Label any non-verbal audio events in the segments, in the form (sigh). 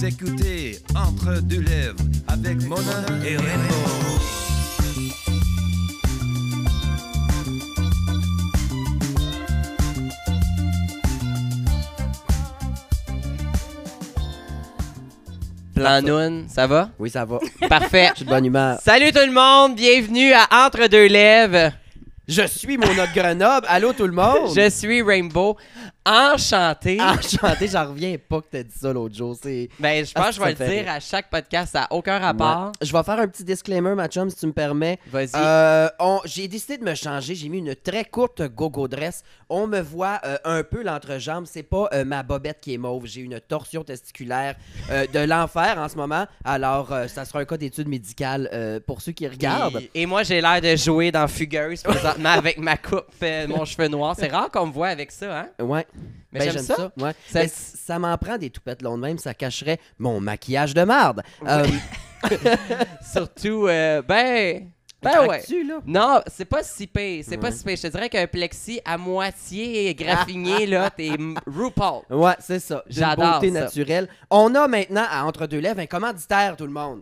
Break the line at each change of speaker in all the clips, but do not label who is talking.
Vous écoutez Entre deux lèvres avec Mona et Rainbow.
Planoun, ça va?
Oui, ça va.
Parfait.
Je suis de bonne humeur.
Salut tout le monde, bienvenue à Entre deux lèvres.
Je suis mon autre Grenoble. Allô, tout le monde?
Je suis Rainbow. Enchanté.
Enchanté, j'en reviens pas que t'as dit ça l'autre jour. C'est...
Ben, je
Ah,
pense que je vais le dire à chaque podcast, ça n'a aucun rapport.
Ouais. Je vais faire un petit disclaimer, ma chum, si tu me permets.
Vas-y.
Euh, on- j'ai décidé de me changer. J'ai mis une très courte gogo dress. On me voit euh, un peu l'entrejambe. C'est pas euh, ma bobette qui est mauve. J'ai une torsion testiculaire de l'enfer en ce moment. Alors, ça sera un cas d'étude médicale pour ceux qui regardent.
Et, et moi, j'ai l'air de jouer dans Fugueuse présentement avec ma coupe, mon cheveu noir. C'est rare qu'on me voit avec ça, hein?
Ouais.
Mais
Ben,
j'aime ça.
Ouais.
Ça-
ça m'en prend des toupettes longues même. Ça cacherait mon maquillage de marde. Euh, (laughs)
Surtout, euh, ben. Ben ouais.
là?
Non, c'est pas si pire. C'est pas si pire. Je te dirais qu'un plexi à moitié (laughs) graffiné, là, t'es RuPaul.
Ouais, c'est ça.
J'adore
beauté
ça.
naturelle. On a maintenant à Entre deux lèvres un commanditaire, tout le monde.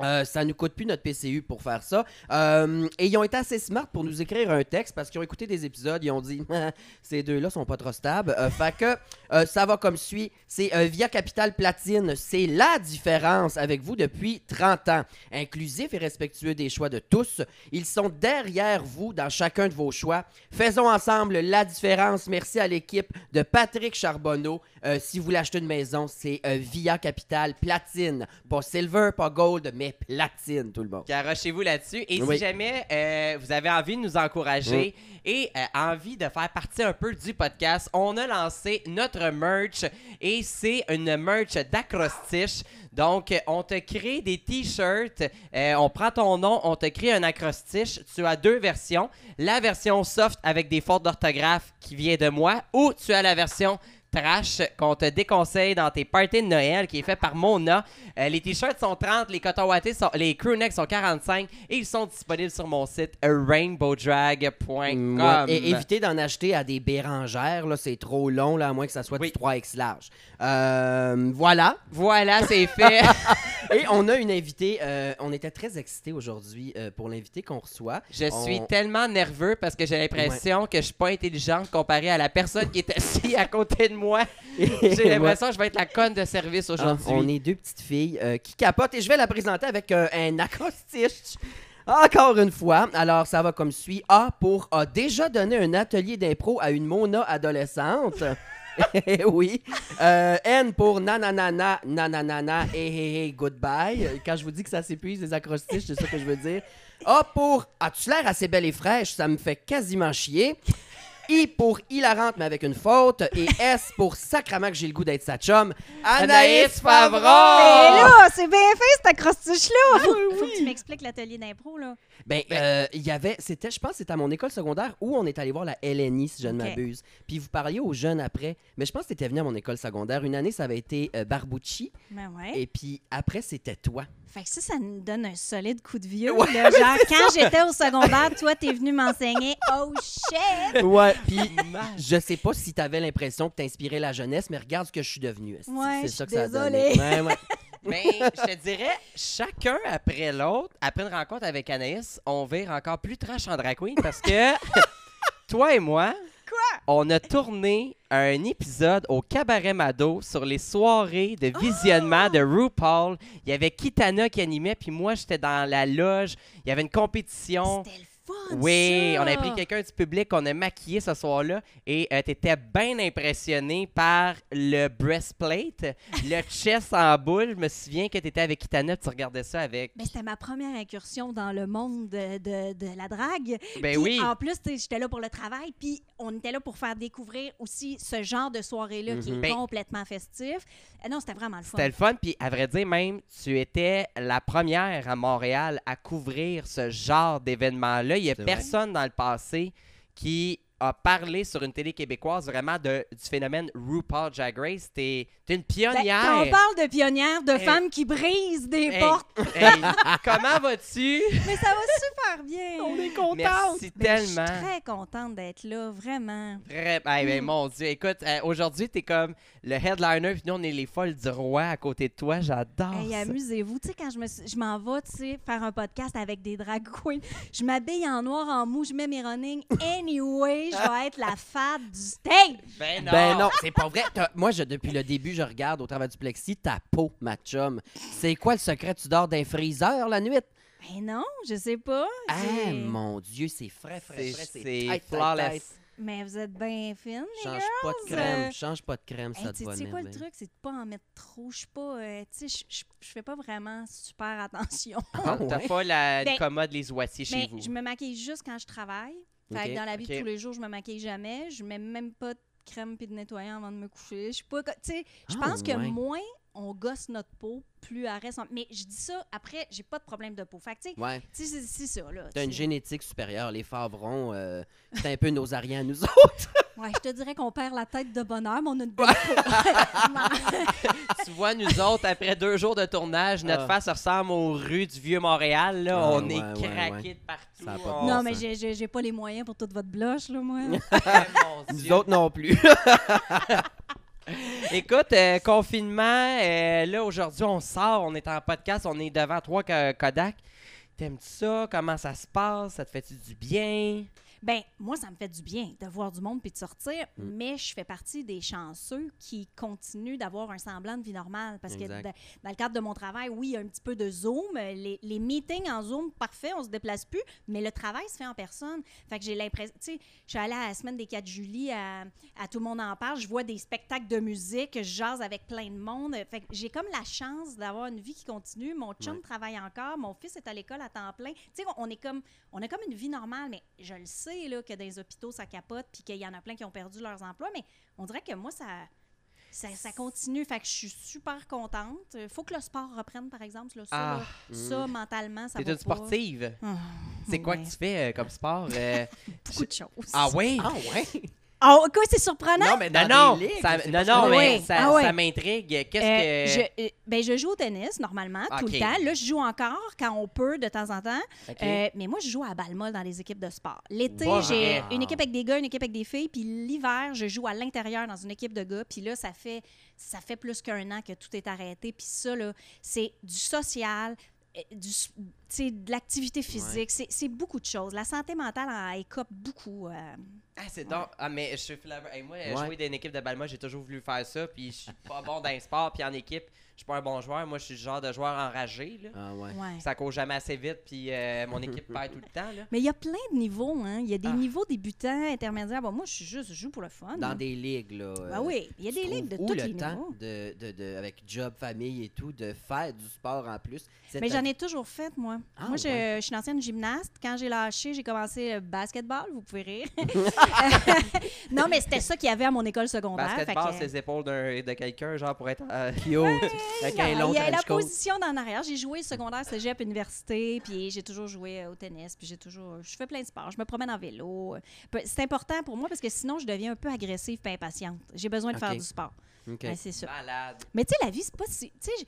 Euh, ça nous coûte plus notre PCU pour faire ça. Euh, et ils ont été assez smart pour nous écrire un texte parce qu'ils ont écouté des épisodes. Ils ont dit (laughs) ces deux-là sont pas trop stables. Euh, que euh, ça va comme suit. C'est euh, Via Capital Platine. C'est la différence avec vous depuis 30 ans. Inclusif et respectueux des choix de tous. Ils sont derrière vous dans chacun de vos choix. Faisons ensemble la différence. Merci à l'équipe de Patrick Charbonneau. Euh, si vous voulez acheter une maison, c'est euh, Via Capital Platine. Pas silver, pas gold, mais platine, tout le monde.
Garochez-vous là-dessus. Et
Oui.
si jamais euh, vous avez envie de nous encourager et euh, envie de faire partie un peu du podcast, on a lancé notre merch et c'est une merch d'acrostiche. Donc, on te crée des t-shirts, euh, on prend ton nom, on te crée un acrostiche. Tu as deux versions. La version soft avec des fautes d'orthographe qui vient de moi ou tu as la version trash qu'on te déconseille dans tes parties de Noël qui est fait par Mona. Euh, les t-shirts sont 30, les cotons wattés sont les crewnecks sont 45 et ils sont disponibles sur mon site rainbowdrag.com.
Ouais, Et évitez d'en acheter à des bérangères, là, c'est trop long, là, à moins que ça soit
Oui.
du 3X large. Euh, voilà.
Voilà, c'est fait. (laughs)
Et on a une invitée, euh, on était très excités aujourd'hui pour l'invité qu'on reçoit.
Je
On-
suis tellement nerveux parce que j'ai l'impression que je suis pas intelligente comparée à la personne qui est assise à côté de moi. (laughs) J'ai l'impression que je vais être la conne de service
Ah,
aujourd'hui.
on est deux petites filles euh, qui capotent et je vais la présenter avec euh, un acrostiche. Encore une fois, alors ça va comme suit. A pour a déjà donné un atelier d'impro à une Mona adolescente. (laughs) Eh oui. Euh, N pour nananana, nananana, hey, hey, hey, goodbye. Quand je vous dis que ça s'épuise, les acrostiches, c'est ça que je veux dire. A pour As-tu l'air assez belle et fraîche? Ça me fait quasiment chier. I pour hilarante, mais avec une faute. Et S pour sacrament que j'ai le goût d'être sa chum. Anaïs
Favreau!
Mais là, c'est bien fait, cette acrostiche-là! Faut,
oui,
faut que tu m'expliques l'atelier d'impro, là.
Ben, euh, il y avait, c'était, je pense, c'était à mon école secondaire où on est allé voir la LNI, si je ne m'abuse. Puis vous parliez aux jeunes après. Mais je pense que tu étais venu à mon école secondaire. Une année, ça avait été euh, Barbucci.
Ben ouais.
Et puis après, c'était toi.
Fait que ça, ça nous donne un solide coup de vieux.
Ouais.
là. (laughs) Genre, quand j'étais au secondaire, toi, t'es venu m'enseigner. (laughs) Oh shit!
Ouais. Puis je sais pas si tu avais l'impression que t'inspirais la jeunesse, mais regarde ce que je suis devenu. esti.
Ouais,
c'est ça que ça a donné?
désolée.
Ouais, ouais. (laughs)
Mais je te dirais, chacun après l'autre, après une rencontre avec Anaïs, on vire encore plus trash en drag queen parce que (laughs) toi et moi, on a tourné un épisode au Cabaret Mado sur les soirées de visionnement de RuPaul. Il y avait Kitana qui animait, puis moi j'étais dans la loge. Il y avait une compétition.
C'était le fun,
Oui,
ça.
on a pris quelqu'un du public qu'on a maquillé ce soir-là et tu étais bien impressionné par le breastplate, (laughs) le chest en boule. Je me souviens que tu étais avec Kitana, tu regardais ça avec.
Ben, c'était ma première incursion dans le monde de, de- de la drague.
Ben
Puis,
oui.
En plus, j'étais là pour le travail, puis on était là pour faire découvrir aussi ce genre de soirée-là qui est
Mhm.
Ben-
complètement festif. Euh, non, c'était vraiment le fun.
C'était le fun, puis à vrai dire, même, tu étais la première à Montréal à couvrir ce genre d'événement-là. Il n'y a
vrai.
personne dans le passé qui a parlé sur une télé québécoise vraiment de, du phénomène RuPaul Drag Race. T'es t'es une
Ben,
pionnière.
quand on parle de pionnières, de
Hey.
femmes qui brisent des
Hey,
portes,
hey, comment vas-tu?
mais ça va super bien.
est contente.
Merci
Ben, Je suis
tellement.
très contente d'être là, vraiment.
Très... Ben, mon Dieu, écoute, euh, aujourd'hui, t'es comme le headliner, puis nous, on est les folles du roi à côté de toi. J'adore
Hey,
ça.
amusez-vous. Tu sais, quand je me suis- je m'en vais, tu sais, faire un podcast avec des drag queens, je m'habille en noir, en mou, je mets mes running. Anyway, je vais être la fade du stage.
Ben non.
Ben non, c'est pas vrai. T'as- Moi, je, depuis le début, je regarde au travers du plexi ta peau, ma chum. C'est quoi le secret? Tu dors d'un freezer la nuit?
Ben non, je sais pas.
Ah,
J'ai-
mon Dieu, c'est frais, frais,
C'est
frais.
c'est
tight, tight,
flawless.
tight.
Mais vous êtes bien fine, les
Change
girls.
pas de crème,
euh,
change pas de crème,
Hey,
ça
tu
te va
sais quoi le truc, c'est de pas en mettre trop. Je suis pas, euh, tu sais, je- je je fais pas vraiment super attention.
Ah,
T'as
ouais?
pas la
Ben,
commode les oisiers chez
Mais
vous.
je me maquille juste quand je travaille. Fait que dans la vie de tous les jours, je me maquille jamais. Je mets même pas de crème puis de nettoyant avant de me coucher. Je suis pas, tu sais, je
Ah,
pense que
ouais.
moins on gosse notre peau, plus elle reste. en- Mais je dis ça après, j'ai pas de problème de peau. Fait que tu sais,
Ouais.
c'est ça là.
T'as une génétique supérieure. Les favrons, euh, c'est un peu nos ariens à nous autres.
Ouais, je te dirais qu'on perd la tête de bonheur, mais on a une (laughs) belle peau. (laughs) (laughs)
nous autres, après deux jours de tournage, notre
Ah.
face ressemble aux rues du Vieux-Montréal. Là.
Ah,
on
ouais,
est craqués
ouais.
de partout.
De
On-
non, mais j'ai- j'ai j'ai pas les moyens pour toute votre blush, là, moi. (laughs) (laughs)
Nous autres non plus. (laughs)
Écoute, euh, confinement, euh, là, aujourd'hui, on sort, on est en podcast, on est devant trois Ko- Kodak. T'aimes-tu ça? Comment ça se passe? Ça te fait-tu du bien?
Ben, moi, ça me fait du bien de voir du monde puis de sortir,
Mm.
mais je fais partie des chanceux qui continuent d'avoir un semblant de vie normale. Parce
Exact.
que dans, le cadre de mon travail, oui, il y a un petit peu de Zoom. Les, les meetings en Zoom, parfait, on se déplace plus, mais le travail se fait en personne. Fait que j'ai l'impression, tu sais, je suis allée à la semaine des 4 juillet à, à Tout le monde en parle, je vois des spectacles de musique, je jase avec plein de monde. Fait que j'ai comme la chance d'avoir une vie qui continue. Mon chum
Ouais.
travaille encore, mon fils est à l'école à temps plein. Tu sais, on- on est comme on a comme une vie normale, mais je le sais là, que dans les hôpitaux, ça capote, puis qu'il y en a plein qui ont perdu leurs emplois, mais on dirait que moi, ça, ça, ça continue. Fait que je suis super contente. Il faut que le sport reprenne, par exemple. Là, ça,
Ah.
là, ça, mentalement, ça
T'es
va
une
pas.
sportive.
Ah,
C'est quoi
ouais.
que tu fais euh, comme sport? euh? (laughs)
Beaucoup de choses.
ah oui?
ah ouais?
Oh, quoi, c'est surprenant?
mais
Non,
dans
non,
des ligues,
ça, non,
pas
non, mais
Oui.
ça,
Ah ouais.
ça m'intrigue. Qu'est-ce
Euh,
que...
je, euh, ben, je joue au tennis normalement tout
Ok.
le temps. Là, je joue encore quand on peut de temps en temps.
Ok.
Euh, mais moi, je joue à balle molle dans les équipes de sport. L'été,
Wow.
j'ai une équipe avec des gars, une équipe avec des filles. Puis l'hiver, je joue à l'intérieur dans une équipe de gars. Puis là, ça fait, ça fait plus qu'un an que tout est arrêté. Puis ça, là, c'est du social, du, s- tu sais, de l'activité physique. C'est- C'est beaucoup de choses. La santé mentale en écope beaucoup. euh,
Ah, c'est donc. Ah, mais je suis flavor- hey, moi,
Ouais.
jouer dans une équipe de balle, moi, j'ai toujours voulu faire ça. Puis je suis pas bon dans le sport. Puis en équipe, je suis pas un bon joueur. Moi, je suis le genre de joueur enragé. Là.
Ah ouais.
ouais.
Ça court jamais assez vite. Puis euh, mon (laughs) équipe perd tout le temps. Là.
Mais il y a plein de niveaux. Hein. Il y a des
Ah.
niveaux débutants, intermédiaires. Bon, moi, je suis juste, je joue pour le fun.
Dans des ligues, là.
Ben
euh,
oui, il y a des ligues de tous les
le temps
niveaux.
de, de, de- avec job, famille et tout, de faire du sport en plus.
Mais j'en ai toujours fait, moi.
Ah,
moi, je,
ouais.
je suis une ancienne gymnaste. Quand j'ai lâché, j'ai commencé le basketball. Vous pouvez rire. (laughs) (laughs) non, mais c'était ça qu'il y avait à mon école secondaire.
Basketball,
que-
c'est les épaules de quelqu'un, genre pour être. euh,
Cute.
Il y a la
trench coat.
position d'en arrière. J'ai joué secondaire, cégep, université, puis j'ai toujours joué euh, au tennis, puis j'ai toujours, je fais plein de sports. Je me promène en vélo. Peu- C'est important pour moi parce que sinon je deviens un peu agressive et impatiente. J'ai besoin de
Ok.
faire du sport.
OK.
Ouais, c'est ça.
Malade.
Mais tu sais, la vie, c'est pas si. Tu sais, j-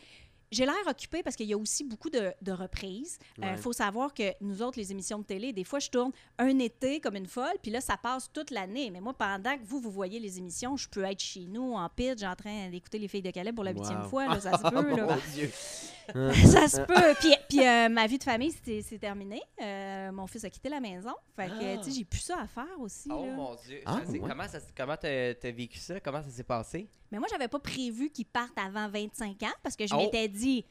j'ai l'air occupée parce qu'il y a aussi beaucoup de, de reprises. Il
Ouais.
faut savoir que nous autres, les émissions de télé, des fois, je tourne un été comme une folle, puis là, ça passe toute l'année. Mais moi, pendant que vous, vous voyez les émissions, je peux être chez nous en pitch en train d'écouter les filles de Calais pour la huitième
Wow.
fois. Là, ça se (laughs) peut. là.
Mon Dieu. (laughs)
ça se peut. Puis, puis euh, ma vie de famille, c'est c'est terminé. Euh, mon fils a quitté la maison. Fait que, tu sais, j'ai plus ça à faire aussi.
Oh
là.
mon dieu.
Ah,
Ça, c'est-
ouais.
Comment ça- comment t'as t'as vécu ça? Comment ça s'est passé?
Mais moi, j'avais pas prévu qu'ils partent avant 25 ans parce que je
Oh.
m'étais dit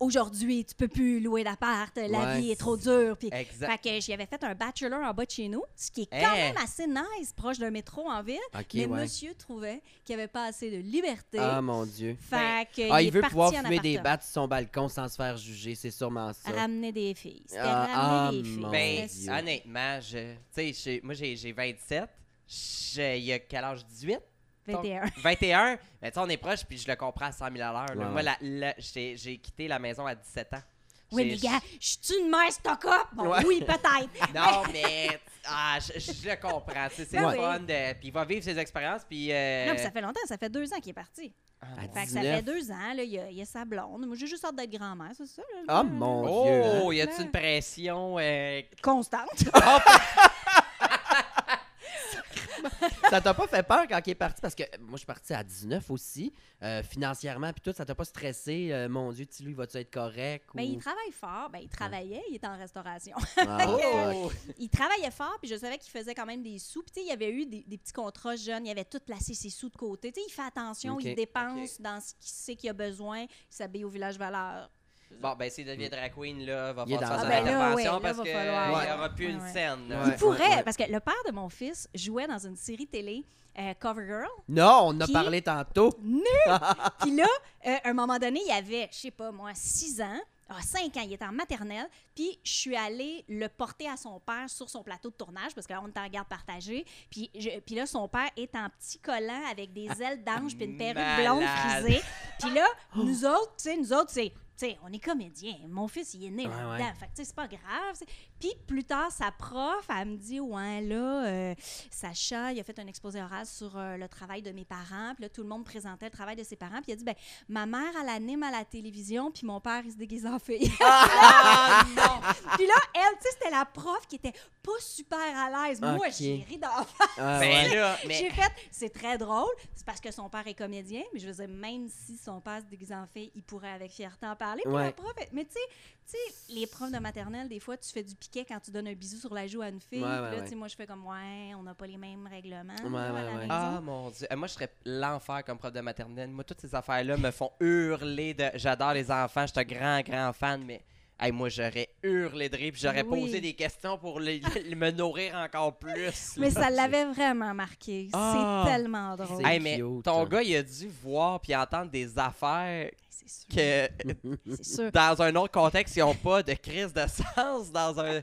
aujourd'hui, tu peux plus louer d'appart, la
Ouais.
vie est trop dure. Puis,
Exact.
fait que j'y avais fait un bachelor en bas de chez nous, ce qui est quand
Hein?
même assez nice, proche d'un métro en ville.
OK,
mais
ouais.
monsieur trouvait qu'il n'y avait pas assez de liberté.
Ah, mon Dieu.
fait que
Ah,
il,
veut pouvoir fumer des battes sur son balcon sans se faire juger, c'est sûrement ça.
Ramener des filles.
Ah,
ramener
ah,
des filles.
mon
Ben, honnêtement, je, tu sais, j'ai- moi j'ai j'ai 27. J'ai- Il y a quel âge? 18?
21.
21? Mais tu sais, on est proche, puis je le comprends à 100 000 à l'heure. là. Moi,
ouais.
la- la- j'ai j'ai quitté la maison à 17 ans.
Oui, mais gars, je suis une mère stock-up? Bon,
Ouais.
oui, peut-être. (laughs)
Non, mais ah, je, je le comprends. tu sais, C'est
Ben
le
oui.
fun. de- Puis il va vivre ses expériences. Puis. euh,
Non, puis ça fait longtemps, ça fait deux ans qu'il est parti.
ah,
À.
Fait que ça
19.
fait deux ans, là, il y a, il y a sa blonde. Moi, j'ai juste hâte d'être grand-mère, c'est ça? là,
Ah,
là,
mon
Oh,
Dieu. hein.
y a-tu une pression? euh,
Constante. (laughs) (laughs)
Ça t'a pas fait peur quand il est parti? Parce que moi, je suis parti à 19 aussi, euh, financièrement, puis tout. Ça t'a pas stressé? euh, mon Dieu, tu lui, vas-tu être correct?
Mais
ou-
Ben, il travaille fort. Ben, il travaillait, il était en restauration.
Ah, (laughs)
Oh!
il travaillait fort, puis je savais qu'il faisait quand même des sous. Puis, il y avait eu des, des petits contrats jeunes, il avait tout placé ses sous de côté. Tu sais, il fait attention, il dépense dans ce qu'il sait qu'il a besoin, il s'habille au village valeur.
Bon, ben, s'il devient drag queen, là, va falloir faire
la-
son
Ah, ben
intervention parce qu'il
falloir-
n'y
Ouais.
aura plus une
Ouais.
scène.
il pourrait,
ouais.
parce que le père de mon fils jouait dans une série télé, euh, Covergirl.
Non, on en a parlé tantôt. (laughs)
Puis là, euh, à un moment donné, il avait, je sais pas moi, 6 ans. Ah, 5 ans, il était en maternelle. Puis je suis allée le porter à son père sur son plateau de tournage parce que là, on était en garde partagée. Puis, je- puis là, son père est en petit collant avec des ailes d'ange puis une perruque blonde frisée. Puis là, nous autres, tu sais, nous autres, c'est. Sais, on est comédiens. Mon fils, il est né
Ouais,
là-dedans.
ouais.
Fait que, tu sais, c'est pas grave. Puis plus tard, sa prof, elle me dit Ouais, là, euh, Sacha, il a fait un exposé oral sur euh, le travail de mes parents. Puis là, tout le monde présentait le travail de ses parents. Puis il a dit ben, Ma mère, elle anime à la télévision, puis mon père, il se déguise en fille.
Ah, (laughs) non!
puis là, elle, tu sais, c'était la prof qui était pas super à l'aise. Moi, j'ai ri d'en
Ah,
Ben
ouais.
j'ai fait, c'est très drôle, c'est parce que son père est comédien, mais je veux dire, même si son père se déguise en fille, il pourrait avec fierté en parler. Puis
Ouais.
la prof, mais tu sais, les profs de maternelle, des fois, tu fais du piquet quand tu donnes un bisou sur la joue à une fille.
Ouais,
là, moi, je fais comme, ouais, on n'a pas les mêmes règlements.
Ouais,
là, à
ouais,
la
ouais.
maison.
Ah mon dieu. Euh, Moi, je serais l'enfer comme prof de maternelle. Moi, toutes ces affaires-là me font hurler de. J'adore les enfants, je suis un grand, grand fan, mais. Hey, moi, j'aurais hurlé de rire, puis j'aurais
Oui.
posé des questions pour les- les- me nourrir encore plus.
Mais
là.
ça l'avait vraiment marqué.
Ah.
C'est tellement drôle.
C'est
Hey, mais
cute.
ton gars, il a dû voir puis entendre des affaires
C'est sûr.
que (laughs)
sûr.
dans un autre contexte, ils n'ont pas de crise de (laughs) sens. Dans un.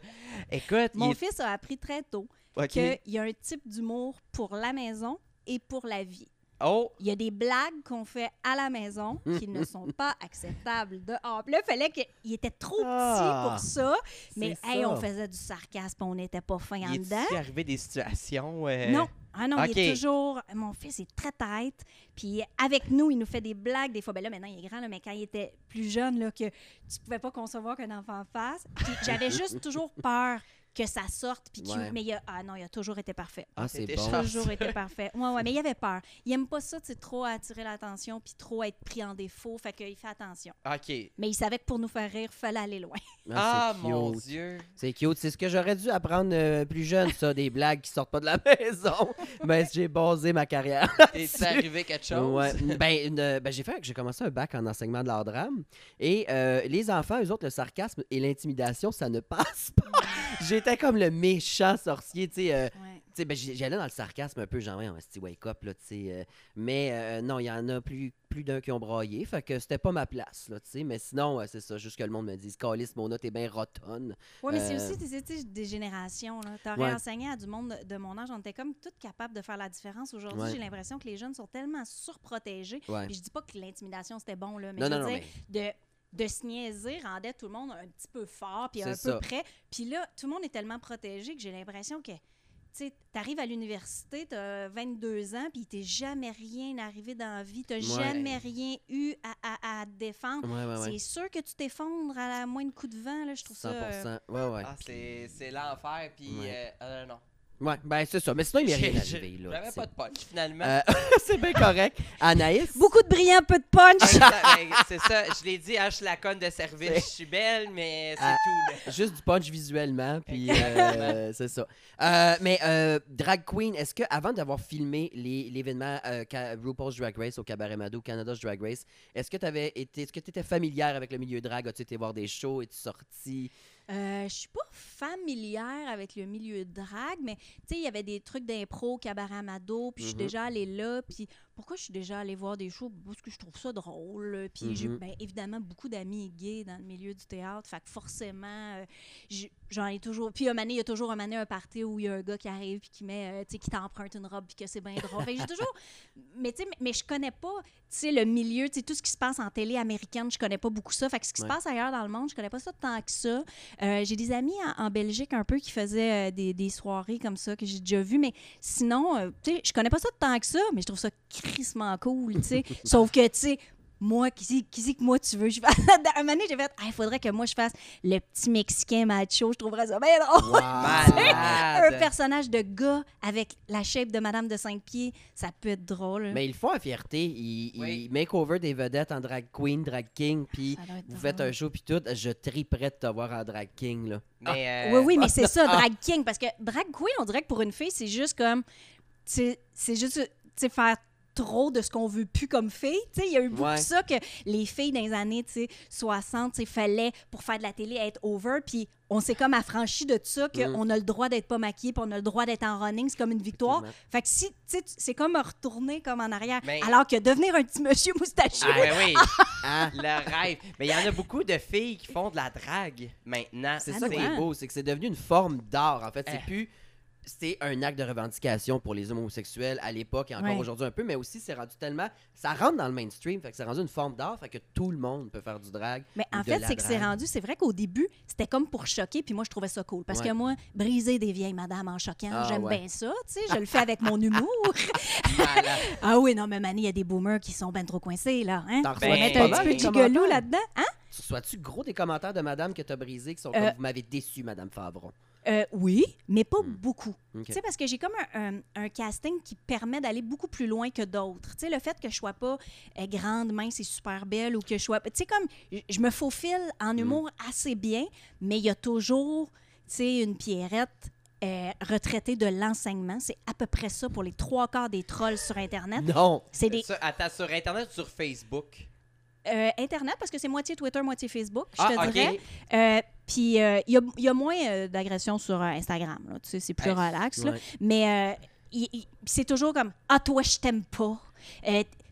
Écoute,
Mon
il
fils a appris très tôt qu'il y a un type d'humour pour la maison et pour la vie.
Oh,
Il y a des blagues qu'on fait à la maison qui ne sont pas acceptables dehors. Puis là, il fallait qu'il était trop
Ah,
petit pour ça. Mais hey,
ça.
on faisait du sarcasme, on n'était pas fin en
il
dedans.
est arrivé des situations. euh,
Non, ah non, il est toujours. Mon fils est très tête. Puis avec nous, il nous fait des blagues des fois. Ben là, maintenant, il est grand, là, mais quand il était plus jeune, là, que tu pouvais pas concevoir qu'un enfant fasse. Puis j'avais (laughs) juste toujours peur que ça sorte. Puis
Ouais.
Mais il a... ah non, il a toujours été parfait.
Ah, c'est bon.
chanceux.
Toujours été (laughs) parfait. Ouais, ouais, mais il avait peur. Il aime pas ça, tu trop attirer l'attention puis trop être pris en défaut. Fait qu'il fait attention.
Ok.
Mais il savait que pour nous faire rire, fallait aller loin. (laughs)
Ah,
c'est
mon
cute.
Dieu.
C'est cute. C'est ce que j'aurais dû apprendre euh, plus jeune, ça, des blagues qui sortent pas de la (laughs) maison. Mais j'ai basé ma carrière.
Est-il arrivé quelque chose?
Ouais. Ben, une- ben, j'ai fait, j'ai commencé un bac en enseignement de l'art drame. Et euh, les enfants, eux autres, le sarcasme et l'intimidation, ça ne passe pas. J'étais comme le méchant sorcier, tu sais. euh,
Ouais.
ben, j'allais dans le sarcasme un peu, genre, ouais, on se wake up, là, tu sais. euh, mais euh, non, il y en a plus, plus d'un qui ont braillé, fait que c'était pas ma place, là, tu sais. Mais sinon, c'est ça, juste que le monde me dise, Calis, Mona, t'es bien rotonne.
Oui, mais c'est aussi tu sais, tu sais, des générations. Tu aurais
Ouais.
enseigné à du monde de mon âge. On était comme toutes capables de faire la différence. Aujourd'hui, j'ai l'impression que les jeunes sont tellement surprotégés. Puis je dis pas que l'intimidation, c'était bon, là, mais
Non,
je veux
non,
dire,
mais.
de, de se niaiser rendait tout le monde un petit peu fort puis un peu près. Puis là, tout le monde est tellement protégé que j'ai l'impression que tu arrives à l'université, tu as 22 ans, puis il t'est jamais rien arrivé dans la vie, tu
Ouais.
jamais rien eu à, à, à te défendre.
Ouais, ouais, ouais.
C'est sûr que tu t'effondres à la moindre coup de vent, là, je trouve
100%.
ça... euh,
Ouais, ouais.
Ah, c'est c'est l'enfer, puis.
Ouais.
euh, euh, non.
Ouais, ben, c'est ça. Mais sinon, il est rien arrivé, là.
J'avais pas de punch, finalement.
Euh, (laughs) c'est bien correct. Anaïs?
Beaucoup de brillants, peu de punch.
Ah, c'est ça, ben, c'est ça, je l'ai dit, hein, je suis la conne de service.
C'est-
Je suis belle, mais c'est
Ah.
tout. là.
Juste du punch visuellement, puis euh, (laughs) c'est ça. Euh, mais euh, Drag Queen, est-ce que avant d'avoir filmé les- l'événement euh, ca- RuPaul's Drag Race au Cabaret Mado, Canada's Drag Race, est-ce que tu avais été, est-ce que tu étais familière avec le milieu drag? As-tu été voir des shows? Es-tu sorti?
Euh, je suis pas familière avec le milieu de drague, mais tu sais, il y avait des trucs d'impro, cabaret amado, puis je suis
Mhm.
déjà allée là, puis pourquoi je suis déjà allée voir des shows? Parce que je trouve ça drôle. Puis j'ai
Mhm.
ben, évidemment beaucoup d'amis gays dans le milieu du théâtre. Fait que forcément, euh, j'en ai toujours. Puis un donné, il y a toujours un donné, un party où il y a un gars qui arrive puis qui met, euh, tu sais, qui t'emprunte une robe puis que c'est bien drôle. Fait j'ai (laughs) toujours. Mais tu sais, mais, mais je connais pas, tu sais, le milieu, tu sais, tout ce qui se passe en télé américaine, je connais pas beaucoup ça. Fait que ce qui
Ouais.
se passe ailleurs dans le monde, je connais pas ça tant que ça. Euh, j'ai des amis en, en Belgique un peu qui faisaient euh, des, des soirées comme ça que j'ai déjà vues, mais sinon, euh, tu sais, je connais pas ça tant que ça, mais je trouve ça crissement cool, tu sais. (laughs) Sauf que, tu sais, moi, qui c'est qui que moi tu veux? Je fais... (laughs) un moment donné, j'ai fait, Ah, il faudrait que moi je fasse le petit Mexicain macho, je trouverais ça bien drôle. (laughs) Un
Malade.
personnage de gars avec la shape de Madame de 5 pieds, ça peut être drôle.
Mais ils le font à fierté. Ils,
Oui.
ils make over des vedettes en drag queen, drag king, puis vous
drôle.
faites un show, puis tout. Je triperais de te voir en drag king, là.
Mais, euh,
Oui, oui, mais c'est ça, drag king. Parce que drag queen, on dirait que pour une fille, c'est juste comme. C'est c'est juste, tu sais, faire trop de ce qu'on veut plus comme fille. Tu sais, il y a eu beaucoup
Ouais.
de ça que les filles dans les années, tu sais, 60, tu sais, fallait, pour faire de la télé, être over. Puis on s'est comme affranchi de ça, qu'on
Mm.
a le droit d'être pas maquillé, puis on a le droit d'être en running. C'est comme une victoire. Fait que si, tu sais, tu- c'est comme retourner comme en arrière.
Mais-
Alors que devenir un petit monsieur moustachu.
Ah, ouais, oui, (laughs)
Ah,
le rêve. Mais il y en a beaucoup de filles qui font de la drague maintenant.
c'est ça qui est beau, c'est que c'est devenu une forme d'art. En fait, c'est
Eh.
plus. C'était un acte de revendication pour les homosexuels à l'époque et encore
Ouais.
aujourd'hui un peu, mais aussi c'est rendu tellement. Ça rentre dans le mainstream, fait que c'est rendu une forme d'art, fait que tout le monde peut faire du drag.
Mais en fait, c'est que c'est rendu, c'est vrai qu'au début, c'était comme pour choquer, puis moi, je trouvais ça cool. Parce
Ouais.
que moi, briser des vieilles madames en choquant,
Ah,
j'aime
ouais.
bien ça, tu sais, je le fais avec mon humour. (laughs) Ah oui, non, mais Mani, il y a des boomers qui sont ben trop coincés, là, hein?
T'en
Ben,
mettre un petit peu de là-dedans, hein?
Tu reçois-tu gros des commentaires de madame que t'as brisé qui sont
Euh,
comme vous m'avez déçu, madame Favron?
Euh, oui, mais pas
Hmm.
beaucoup. Tu sais, parce que j'ai comme un, un- un casting qui permet d'aller beaucoup plus loin que d'autres. Tu sais, le fait que je sois pas euh, grande, mince et super belle ou que je sois... Tu sais, comme, je- me faufile en
Hmm.
humour assez bien, mais il y a toujours, tu sais, une pierrette euh, retraitée de l'enseignement. C'est à peu près ça pour les trois quarts des trolls sur Internet.
Non!
C'est des
Ça, attends, sur Internet ou sur Facebook?
Euh, Internet, parce que c'est moitié Twitter, moitié Facebook, je
Ah,
te
ok.
dirais. Euh, Puis euh, il y, a, il y a moins d'agressions sur Instagram. là. Tu sais, c'est plus
Hey,
relax. là.
Ouais.
Mais c'est toujours comme Ah, toi, je t'aime pas.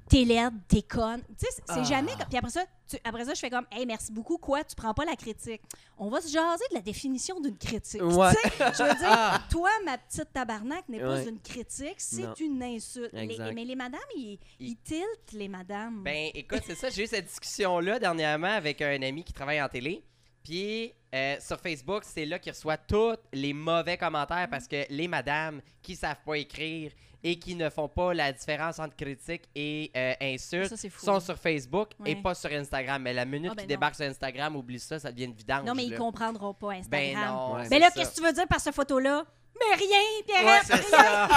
T'es laide, t'es conne. Tu sais, c'est
Ah.
jamais comme. Puis après ça, tu- après ça, je fais comme Hey, merci beaucoup. Quoi, tu prends pas la critique. On va se jaser de la définition d'une critique.
Ouais.
Tu sais, je veux dire, toi, ma petite tabarnak, n'est pas une critique, c'est une insulte. Les- mais les madames, ils,
Ils-
ils tiltent, les madames.
Ben, écoute, c'est ça. J'ai eu cette discussion-là dernièrement avec un ami qui travaille en télé. Puis, euh, sur Facebook, c'est là qu'il reçoit tous les mauvais commentaires parce que les madames qui savent pas écrire et qui ne font pas la différence entre critique et euh, insulte
Ça,
sont sur Facebook et
Ouais.
pas sur Instagram. Mais la minute
Ah, ben
qu'ils
non.
débarquent sur Instagram, oublie ça, ça devient une vidange.
non, mais ils
là.
comprendront pas Instagram.
Ben non.
Ouais.
Mais
c'est
là,
ça.
qu'est-ce que tu veux dire par cette photo-là? Mais rien,
Ouais,
Pierrette!
c'est ça.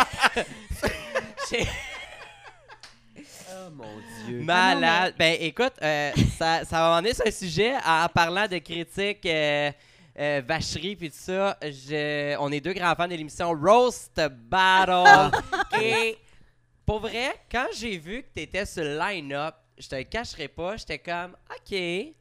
(laughs) (laughs)
Oh mon Dieu!
Malade. Ben écoute, euh, ça, ça va m'emmener sur un sujet en parlant de critiques, euh, euh, vacherie puis tout ça. Je, on est deux grands fans de l'émission Roast Battle. (laughs) Et pour vrai, quand j'ai vu que tu étais sur le line-up, je te le cacherai pas, j'étais comme OK.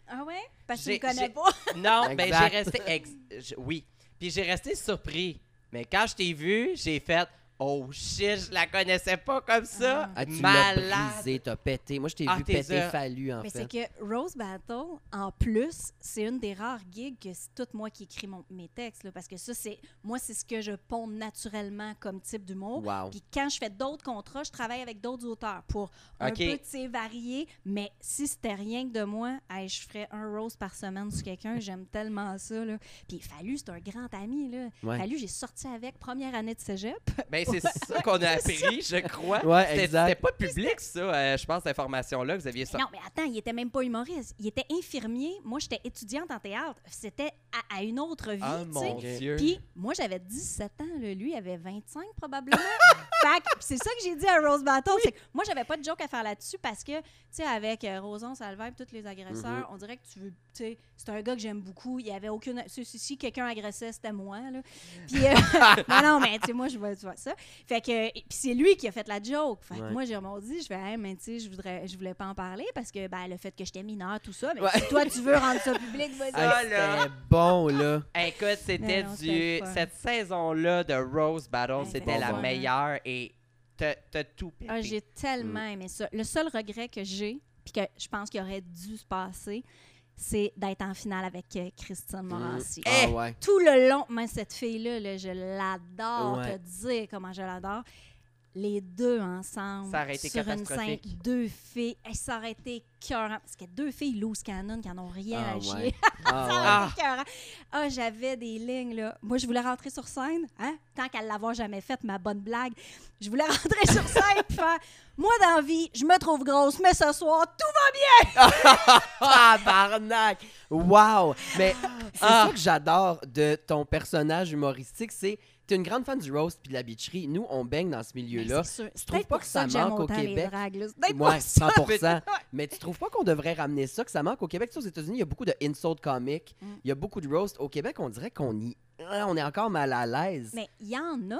Ah ouais? Parce que tu me connais pas. (laughs)
Non, ben j'ai resté ex- je- oui. Puis j'ai resté surpris. Mais quand je t'ai vu, j'ai fait Oh shit, je la connaissais pas comme ça.
Ah, tu l'as
Malade.
brisé, t'as pété. Moi, je t'ai
Ah,
vu péter
a-
fallu, en
Mais
fait.
c'est que Rose Battle, en plus, c'est une des rares gigs que c'est tout moi qui écris mon- mes textes. là, parce que ça, c'est moi, c'est ce que je ponds naturellement comme type d'humour.
Wow.
Puis quand je fais d'autres contrats, je travaille avec d'autres auteurs pour un peu, tu varier. Mais si c'était rien que de moi, hey, je ferais un rose par semaine sur quelqu'un. J'aime tellement ça. Là. Puis Fallu, c'est un grand ami. Là.
Ouais.
Fallu, j'ai sorti avec première année de cégep.
Ben, c'est ça qu'on a appris, je crois.
Ouais,
C'était- pas public, ça, euh, je pense, cette information-là que vous aviez sorti.
non, mais attends, il était même pas humoriste. Il était infirmier. Moi, j'étais étudiante en théâtre. C'était à, à une autre vie, sais.
mon Dieu.
Puis moi, j'avais 17 ans. là. Lui, il avait 25 probablement. (laughs) c'est ça que j'ai dit à Rose Battle. C'est que moi, j'avais pas de joke à faire là-dessus parce que, tu sais, avec euh, Roson, Salvaire tous les agresseurs, on dirait que tu veux, sais, c'est un gars que j'aime beaucoup. Il y avait aucune... Si, si- si quelqu'un agressait, c'était moi, là. Puis, euh, (laughs) non, non, mais tu sais, moi, je vois, tu vois ça. Fait que, puis c'est lui qui a fait la joke. Fait que
Ouais.
moi, j'ai rebondi, je fais, hey, mais tu sais, je voudrais, je voulais pas en parler parce que, ben, le fait que j'étais mineure, tout ça. Mais
Ouais.
si toi, tu veux rendre ça public, vas-y. (laughs)
Ah.
C'était bon, là.
Écoute, c'était du. Cette saison-là de Rose Battle,
Ouais,
c'était la
bon.
meilleure et t'as t'as tout pété.
Ah, j'ai tellement
Mm.
aimé ça. Le seul regret que j'ai, puis que je pense qu'il aurait dû se passer, c'est d'être en finale avec euh, Christine Morancy.
Ah ouais.
Tout le long, mais cette fille-là, là, je l'adore,
Ouais.
te dire comment je l'adore. Les deux ensemble,
Ça aurait été
sur une scène, deux filles, et ça aurait été cœurant. Parce que deux filles loose cannon qui n'en ont rien
Ah
à
ouais.
chier. (laughs)
Ah
Ça aurait été écœurant. Ah, j'avais des lignes, là. Moi, je voulais rentrer sur scène, hein? Tant qu'à l'avoir jamais faite, ma bonne blague. Je voulais (laughs) rentrer sur scène et faire Moi, dans la vie, je me trouve grosse, mais ce soir, tout (laughs)
Tabarnak! Wow! Mais c'est
Ah.
ça que j'adore de ton personnage humoristique, c'est t'es une grande fan du roast puis de la bitcherie. Nous, on baigne dans ce milieu-là.
C'est
trouves
peut-être
pas que ça
que
manque au Québec?
peut-être
Ouais,
pour ça.
100%. (laughs) Mais tu trouves pas qu'on devrait ramener ça, que ça manque au Québec? Tu sais, aux États-Unis, il y a beaucoup de insult comics,
Mm.
il y a beaucoup de roast. Au Québec, on dirait qu'on y... On est encore mal à l'aise.
Mais il y en a.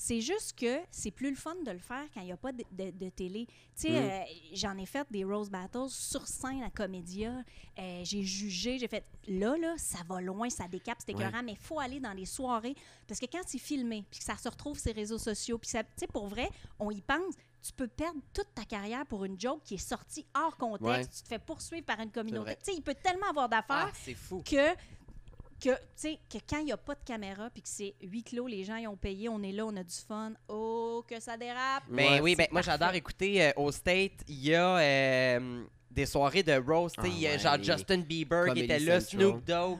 C'est juste que c'est plus le fun de le faire quand il n'y a pas de, de- de télé. Tu sais,
Mm.
euh, j'en ai fait des Rose Battles sur scène à Comédia. Euh, j'ai jugé, j'ai fait là, là, ça va loin, ça décape, c'est écœurant, mais il faut aller dans les soirées. Parce que quand c'est filmé, puis que ça se retrouve sur les réseaux sociaux, puis ça, tu sais, pour vrai, on y pense, tu peux perdre toute ta carrière pour une joke qui est sortie hors contexte.
Ouais.
Tu te fais poursuivre par une communauté. Tu sais, il peut tellement avoir d'affaires
Ah, c'est fou.
que que, tu sais, que quand il n'y a pas de caméra puis que c'est huis clos, les gens ils ont payé, on est là, on a du fun. Oh, que ça dérape!
Ben
Ouais,
oui, ben moi j'adore écouter euh, au State, il y a euh, des soirées de roast, tu sais,
Ah
il y a
ouais,
genre Justin Bieber qui était là. Snoop Dogg.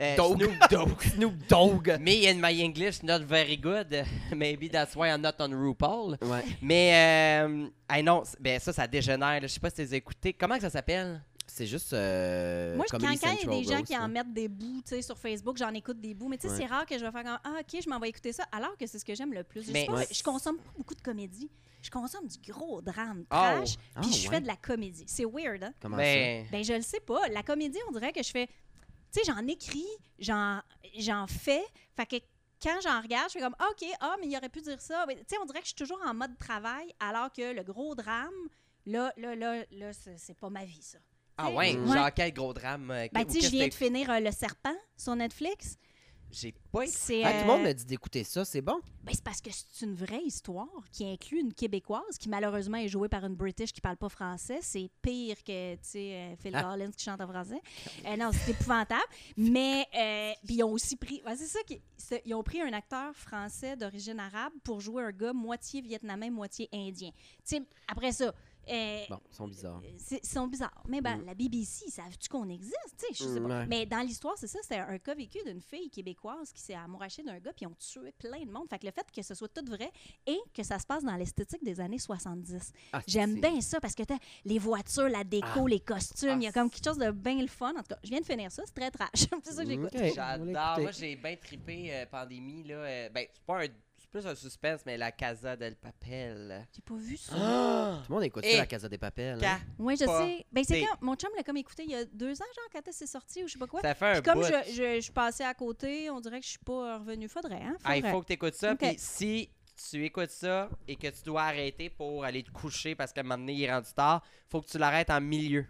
euh,
Dogg.
Snoop (laughs) Dogg.
Snoop Dogg!
Me and my English not very good. (laughs) Maybe that's why I'm not on RuPaul.
Ouais.
Mais, euh, hey non, ben ça, ça dégénère. Je sais pas si tu écoutés. Comment que ça s'appelle?
C'est juste. euh,
Moi, je- quand quand il y a des gens qui en mettent des bouts tu sais, sur Facebook, j'en écoute des bouts. Mais tu sais,
Ouais.
c'est rare que je vais faire comme Ah, OK, je m'en vais écouter ça, alors que c'est ce que j'aime le plus. Je,
Mais-
Ouais.
je consomme pas beaucoup de comédie. Je consomme du gros drame,
Oh.
trash,
Ah,
puis je
ouais.
fais de la comédie. C'est weird, hein?
Comment
Ben,
Ben, je le sais pas. La comédie, on dirait que je fais. Tu sais, j'en écris, j'en, j'en fais. Fait que quand j'en regarde, je fais comme, Ah, OK, ah, mais il aurait pu dire ça. Mais, Tu sais, on dirait que je suis toujours en mode travail, alors que le gros drame, là, là, là, là, c'est, c'est pas ma vie, ça.
Ah ouais,
Mm.
genre quel gros drame. euh,
Ben, tu je viens de finir euh, Le Serpent sur Netflix.
J'ai pas écouté.
Ah, tout le monde
euh,
m'a dit d'écouter ça, c'est bon.
ben, c'est parce que c'est une vraie histoire qui inclut une Québécoise qui, malheureusement, est jouée par une British qui parle pas français. C'est pire que, tu sais, euh, Phil
Ah.
Collins qui chante en français. Euh, non, c'est épouvantable. (laughs) Mais, euh, puis ils ont aussi pris... ouais, c'est ça, qui- ils ont pris un acteur français d'origine arabe pour jouer un gars moitié vietnamien, moitié indien. Tu sais, après ça... euh,
Bon, ils sont bizarres.
c'est- Ils sont bizarres. Mais ben,
Mm.
la BBC, savent-tu qu'on existe? Tu sais, je sais
Mm,
pas.
ouais.
Mais dans l'histoire, c'est ça, c'était un cas vécu d'une fille québécoise qui s'est amourachée d'un gars, puis ils ont tué plein de monde. Fait que le fait que ce soit tout vrai et que ça se passe dans l'esthétique des années 70.
Ah,
J'aime bien ça parce que t'as les voitures, la déco,
Ah.
les costumes, il y a
Ah,
comme quelque chose de bien le fun. En tout cas, je viens de finir ça, c'est très trash. (laughs) c'est ça que j'écoute.
J'adore. Moi, j'ai bien trippé euh, pandémie. Là. euh, ben, c'est pas un. Plus un suspense, mais la Casa del Papel.
J'ai pas vu ça.
Ah!
Tout le monde écoute ça, la Casa des Papels. hein.
Oui, je
pas
sais. Ben, c'est quand mon chum l'a comme écouté il y a deux ans, genre, quand c'est sorti ou je sais pas quoi.
Ça fait un
Puis comme
bout.
je, je, je suis passée à côté, on dirait que je suis pas revenue. Faudrait, hein?
Ah, il
Faudrait.
faut que tu écoutes ça. Puis si tu écoutes ça et que tu dois arrêter pour aller te coucher parce qu'à un moment donné, il est rendu tard, faut que tu l'arrêtes en milieu.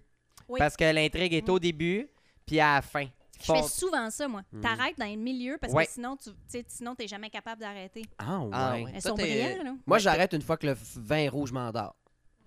Oui.
Parce que l'intrigue est au début, puis à la fin.
Je fais souvent ça, moi.
Mhm.
T'arrêtes dans le milieu parce
Ouais.
que sinon, tu sais, sinon, t'es jamais capable d'arrêter.
Ah, ouais.
Ah, ouais.
Elles
Toi,
sont
t'es-
brillantes, là.
Moi, j'arrête une fois que le vin rouge m'endort.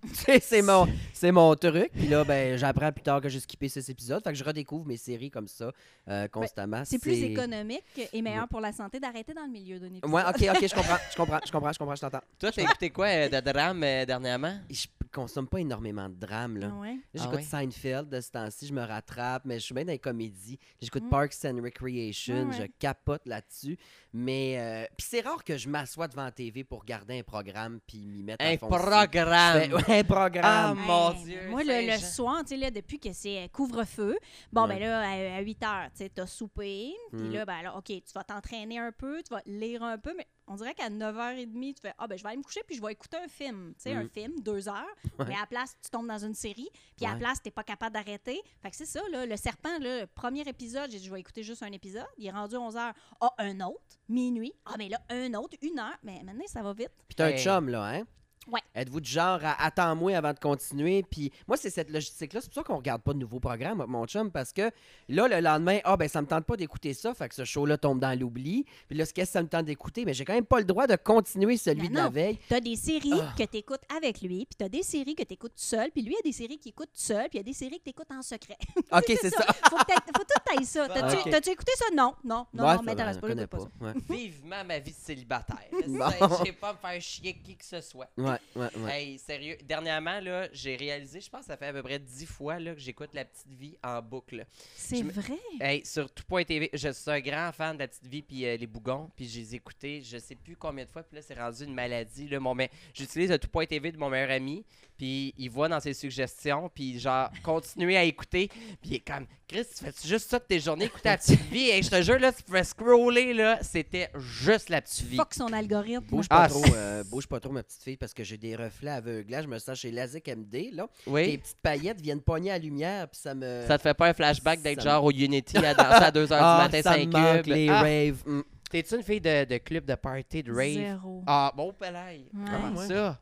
(laughs) C'est mon, c'est mon truc. Puis là, ben, j'apprends plus tard que j'ai skippé ces épisodes. Fait que je redécouvre mes séries comme ça euh, constamment.
Ben, C'est plus économique et meilleur pour la santé d'arrêter dans le milieu d'un épisode.
Ouais, ok, ok, je comprends, (laughs) je comprends, je comprends, je comprends, je t'entends.
Toi, t'as écouté quoi euh, de drame euh, dernièrement?
Je consomme pas énormément de drame, là.
Ah ouais.
Ah
J'écoute
ouais?
Seinfeld de ce temps-ci, je me rattrape, mais je suis bien dans les comédies. J'écoute
Mm.
Parks and Recreation,
Ouais, ouais.
je capote là-dessus. Mais euh, puis c'est rare que je m'assoie devant la TV pour regarder un programme puis m'y mettre
Un
à fond
programme!
Un programme.
Ah, mon
Hey,
Dieu,
Moi, le, soir, tu sais, là, depuis que c'est couvre-feu, bon,
Ouais.
ben là, à, à 8 heures, tu sais, t'as soupé, puis
Mm.
là, ben là, OK, tu vas t'entraîner un peu, tu vas lire un peu, mais on dirait qu'à 9h30, tu fais, ah, ben je vais aller me coucher, puis je vais écouter un film, tu sais, un
Mm.
film, deux heures,
Ouais.
mais à la place, tu tombes dans une série, puis à la
Ouais.
place, t'es pas capable d'arrêter. Fait que c'est ça, là, le serpent, là, le premier épisode, j'ai dit, je vais écouter juste un épisode, il est rendu 11h, ah, un autre, minuit, ah, mais là, un autre, une heure, mais maintenant, ça va vite.
Puis t'as un chum, là, hein?
Ouais.
Êtes-vous du genre à attends-moi avant de continuer? Puis moi, c'est cette logistique-là. C'est pour ça qu'on regarde pas de nouveaux programmes, mon chum, parce que là, le lendemain, ah, ben, ça me tente pas d'écouter ça, fait que ce show-là tombe dans l'oubli. Puis là, ce qu'est-ce que ça me tente d'écouter? Mais j'ai quand même pas le droit de continuer celui
Ben
de la
non.
veille.
T'as des séries
Ah.
que t'écoutes avec lui, puis t'as des séries que t'écoutes seul, puis lui, il y a des séries qu'il écoute seul, puis il y a des séries que t'écoutes en secret. (laughs)
OK, c'est ça.
Faut, que t'aies- faut tout tailler ça. (laughs) T'as-tu écouté ça? Non, non, non,
Ouais,
non,
ça,
m'intéresse
je
pas, pas.
pas.
ça.
Ouais,
Vivement ma vie de célibataire. (laughs)
Bon.
Je pas me faire chier qui que ce soit.
ouais, ouais. ouais.
Hey, sérieux, dernièrement, là, j'ai réalisé, je pense que ça fait à peu près dix fois là, que j'écoute La Petite Vie en boucle.
C'est
me-
vrai?
Hey, sur tout.tv, je suis un grand fan de La Petite Vie puis euh, Les Bougons, puis je les ai écoutés je sais plus combien de fois, puis là, c'est rendu une maladie. Là, mon me- J'utilise le tout.tv de mon meilleur ami, puis il voit dans ses suggestions, puis genre, (laughs) continuer à écouter, puis il est comme, Chris, tu fais juste ça de tes journées, écouter La Petite Vie? Et je te jure, là, tu pouvais scroller, là, c'était juste La Petite Vie.
Fuck son algorithme.
Bouge pas
Ah,
trop,
c'est-
euh, bouge pas trop, ma petite fille, parce que j'ai des reflets aveuglants. Je me sens chez Lazic MD, là. Les
Oui?
petites paillettes viennent pogner à la lumière, puis ça me...
Ça te fait pas un flashback d'être
ça
genre au Unity à (laughs) danser à 2h
ah,
du matin,
ça
5
me manque, les
Ah,
raves. Mm.
T'es-tu une fille de, de club, de party, de rave?
Zéro.
Ah, bon, pelaille.
Ouais.
Comment
Ouais.
ça?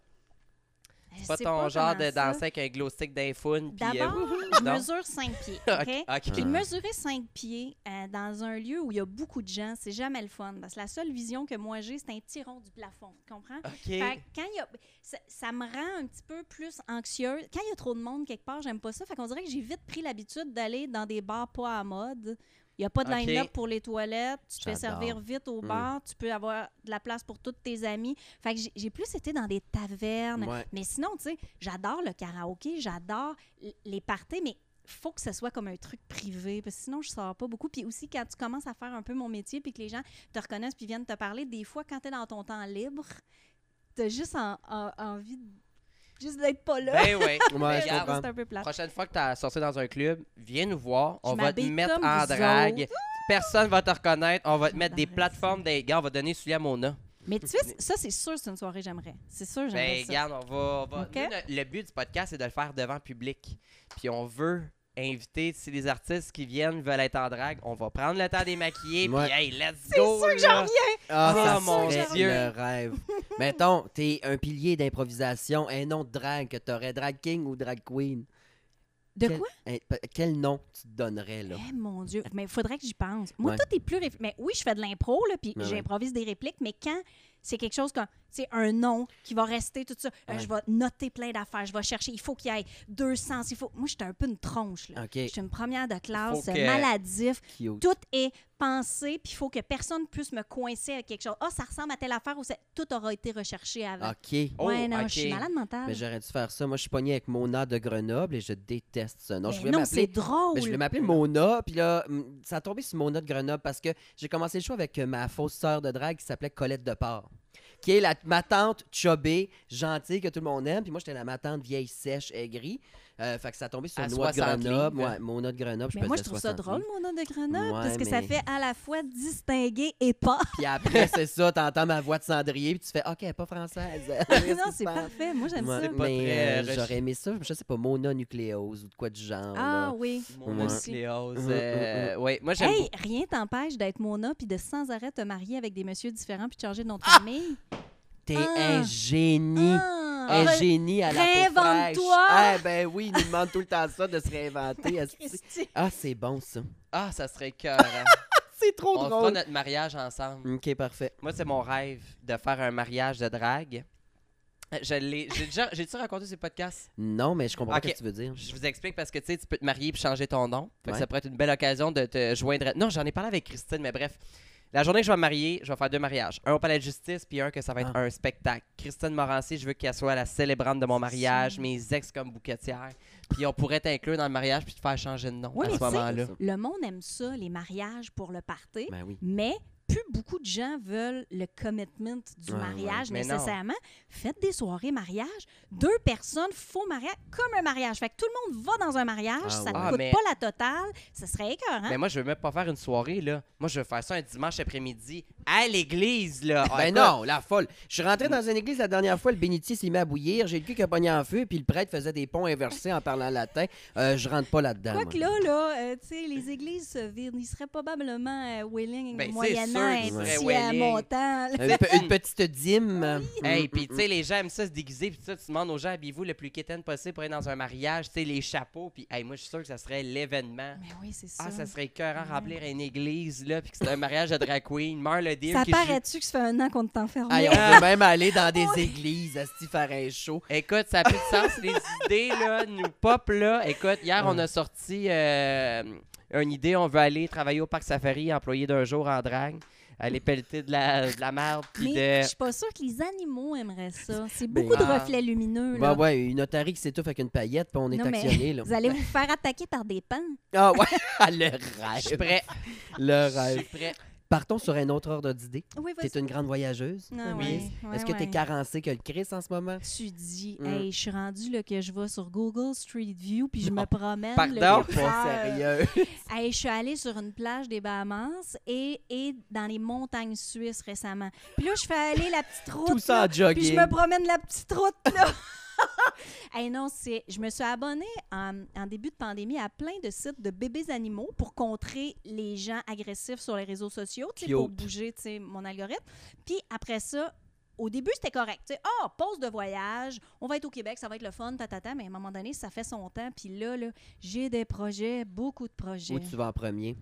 C'est pas ton genre de
ça.
danser avec un glow stick d'iPhone. puis, euh,
D'abord, je mesure 5 pieds, (laughs)
Ok,
OK?
ok.
Puis mesurer 5 pieds euh, dans un lieu où il y a beaucoup de gens, c'est jamais le fun. Parce que la seule vision que moi j'ai, c'est un petit rond du plafond. Tu comprends?
OK.
Fait que quand y a, ça, ça me rend un petit peu plus anxieuse. Quand il y a trop de monde quelque part, j'aime pas ça. Fait qu'on dirait que j'ai vite pris l'habitude d'aller dans des bars pas à mode. Il n'y a pas de line-up pour les toilettes. Tu te fais
J'adore.
servir vite au
Mm.
bar. Tu peux avoir de la place pour tous tes amis. Fait que j'ai- plus été dans des tavernes.
Ouais.
Mais sinon, tu sais, j'adore le karaoké, j'adore les parties, mais faut que ce soit comme un truc privé, parce que sinon, je sors pas beaucoup. Puis aussi, quand tu commences à faire un peu mon métier, puis que les gens te reconnaissent, puis viennent te parler, des fois, quand tu es dans ton temps libre, tu as juste en- en- envie de, juste d'être pas là.
Ben oui.
Ouais, je
Regarde,
comprends.
c'est un peu plat.
Prochaine fois que tu as sorti dans un club, viens nous voir.
Je
On va te
m'habille
mettre
comme
en
vous
drague. Personne va te reconnaître. On va te mettre des plateformes des gars. On va donner celui à Mona.
Mais tu sais, ça, c'est sûr, c'est une soirée j'aimerais. C'est sûr, j'aimerais
Ben,
ça.
regarde, on va. on va-
Ok.
Nous, le- le but du podcast, c'est de le faire devant public. Puis on veut inviter, si les artistes qui viennent veulent être en drague, on va prendre le temps des maquiller. Puis, hey, let's go!
sûr que j'en
là.
reviens!
Ah, ça
mon Dieu.
le rêve. Mettons, t'es un pilier d'improvisation, un nom de drague que t'aurais, drag king ou drag queen.
De
Quel-
quoi?
un- quel nom tu te donnerais, là?
Eh mon Dieu, mais il faudrait que j'y pense. Moi,
Ouais.
tout est plus. réf- Mais oui, je fais de l'impro, là, puis
ouais.
j'improvise des répliques, mais quand c'est quelque chose comme, c'est un nom qui va rester, tout ça, euh,
Ouais.
je vais noter plein d'affaires, je vais chercher, il faut qu'il y ait deux sens, il faut. Moi, j'étais un peu une tronche, là. Je suis une première de classe,
que-
maladif.
cute.
Tout est pensé, puis il faut que personne puisse me coincer avec quelque chose. Ah, ça ressemble à telle affaire ou tout aura été recherché avant.
OK.
Oh,
non, je suis malade mentale.
Mais j'aurais dû faire ça. Moi, je suis pogné avec Mona de Grenoble et je déteste ça. Non,
Mais
je voulais
non,
m'appeler
c'est drôle.
Ben, je voulais m'appeler Mona, puis là, ça a tombé sur Mona de Grenoble parce que j'ai commencé le show avec euh, ma fausse sœur de drague qui s'appelait Colette Depart, qui est la, ma tante chubby, gentille, que tout le monde aime. Puis moi, j'étais la ma tante vieille, sèche, aigrie. Euh, fait que ça a tombé sur
À
Noix de
60
Grenoble. Ouais, Mona de Grenoble, je
moi, je trouve ça
60
drôle, mon nom de Grenoble,
Ouais,
parce que ça fait à la fois distingué et pas. (laughs)
Puis après, c'est ça, t'entends ma voix de cendrier, puis tu fais OK, pas française. (laughs) (laughs)
non, c'est parfait. Moi, j'aime
Ouais,
ça.
Mais euh, j'aurais aimé ça, je sais pas, Mona nucléose ou de quoi du genre.
Ah
là.
oui.
Mon
Ouais.
nucléose.
Mm, mm,
euh, ouais, moi, j'aime
Hey, rien t'empêche d'être Mona puis de sans arrêt te marier avec des messieurs différents puis de changer de nom de
Ah!
famille?
T'es
Ah!
un génie.
Ah!
Un génie à la
réinvente-toi.
Ah, ben oui, il nous demande tout le temps ça, de se réinventer. (laughs) ah, c'est bon, ça.
Ah, ça serait cœur. (laughs)
C'est trop
On fera
drôle.
notre mariage ensemble.
OK, parfait.
Moi, c'est mon rêve de faire un mariage de drague. Je l'ai. J'ai déjà. J'ai-tu raconté ces podcasts?
Non, mais je comprends
Ok.
pas ce que tu veux dire.
Je vous explique parce que tu sais, tu peux te marier puis changer ton nom. Fait que
Ouais.
ça pourrait être une belle occasion de te joindre. Non, j'en ai parlé avec Christine, mais bref. La journée que je vais me marier, je vais faire deux mariages. Un au palais de justice, puis un que ça va être
Ah.
un spectacle. Christine Morancy, je veux qu'elle soit la célébrante de mon mariage, mes ex comme bouquetière. Puis on pourrait t'inclure dans le mariage puis te faire changer de nom
Oui,
à ce moment-là.
Le monde aime ça, les mariages pour le party,
Ben oui.
mais plus beaucoup de gens veulent le commitment du
Ouais,
mariage
ouais. Mais non.
nécessairement. Faites des soirées mariage. Deux personnes, faux mariage, comme un mariage. Fait que tout le monde va dans un mariage,
Ah,
ça
ouais.
ne
Ah,
coûte
mais-
pas la totale. Ce serait écœurant.
Mais moi, je veux même pas faire une soirée, là. Moi, je veux faire ça un dimanche après-midi, à l'église, là. Ah,
Ben non, la folle. Je suis rentré dans une église la dernière fois, le bénitier s'est mis à bouillir, j'ai le cul qui a pogné en feu, puis le prêtre faisait des ponts inversés en parlant latin. Euh, je rentre pas là-dedans. moi.
Quoique là, là, euh, tu sais, les églises se vident. Ils seraient probablement euh, willing,
Ben,
moyennant un petit euh, montant. là.
Une, pe- une petite dîme.
Hey,
Mm,
puis
mm,
tu sais, les gens aiment ça se déguiser, puis ça, tu demandes aux gens, habillez-vous le plus quétaine possible pour être dans un mariage, tu sais, les chapeaux, puis hey, moi, je suis sûr que ça serait l'événement.
Mais oui, c'est ça.
Ah, ça serait écœurant, remplir une église, là, puis que c'est un mariage de drag queen, meurt le deal.
Ça
qui joue-
paraît-tu que ça fait un an qu'on t'a enfermé?
Hey, on peut même aller dans des (laughs) églises à se faire un show.
Écoute, ça a plus de sens, les (laughs) idées, là, nous pop, là. Écoute, hier, on a sorti euh, une idée, on veut aller travailler au parc safari, employé d'un jour en drague, aller pelleter de la, de la merde, puis
Mais
de...
je suis pas sûre que les animaux aimeraient ça. C'est
Ben,
beaucoup de
ah.
reflets lumineux.
Bah ouais, une otarie qui s'étouffe avec une paillette, puis on est
Non,
actionné. Là.
Vous allez vous faire attaquer par des pans.
Ah ouais, (laughs) le
Je suis
rêve.
prêt,
Le
je
rêve.
suis prêt.
Partons sur un autre ordre d'idée.
Oui,
T'es
vas-y.
une grande voyageuse.
Ah,
Oui.
ouais,
Est-ce que t'es
ouais.
carencé que le Chris en ce moment?
Tu dis,
Mm.
hey, je suis rendu là, que je vais sur Google Street View puis je me promène.
Pardon?
le
Pas sérieux. (laughs)
Hey, je suis allée sur une plage des Bahamas et, et dans les montagnes suisses récemment. Puis là, je fais aller la petite route.
Tout ça en
là, Puis je me promène la petite route, là. (laughs) (laughs) hey, non, c'est... Je me suis abonnée en, en début de pandémie à plein de sites de bébés animaux pour contrer les gens agressifs sur les réseaux sociaux, pour bouger, tu sais, mon algorithme. Puis après ça, au début, c'était correct. Ah, pause de voyage, on va être au Québec, ça va être le fun, tatata, mais à un moment donné, ça fait son temps. Puis là, là j'ai des projets, beaucoup de projets.
Où tu vas en premier?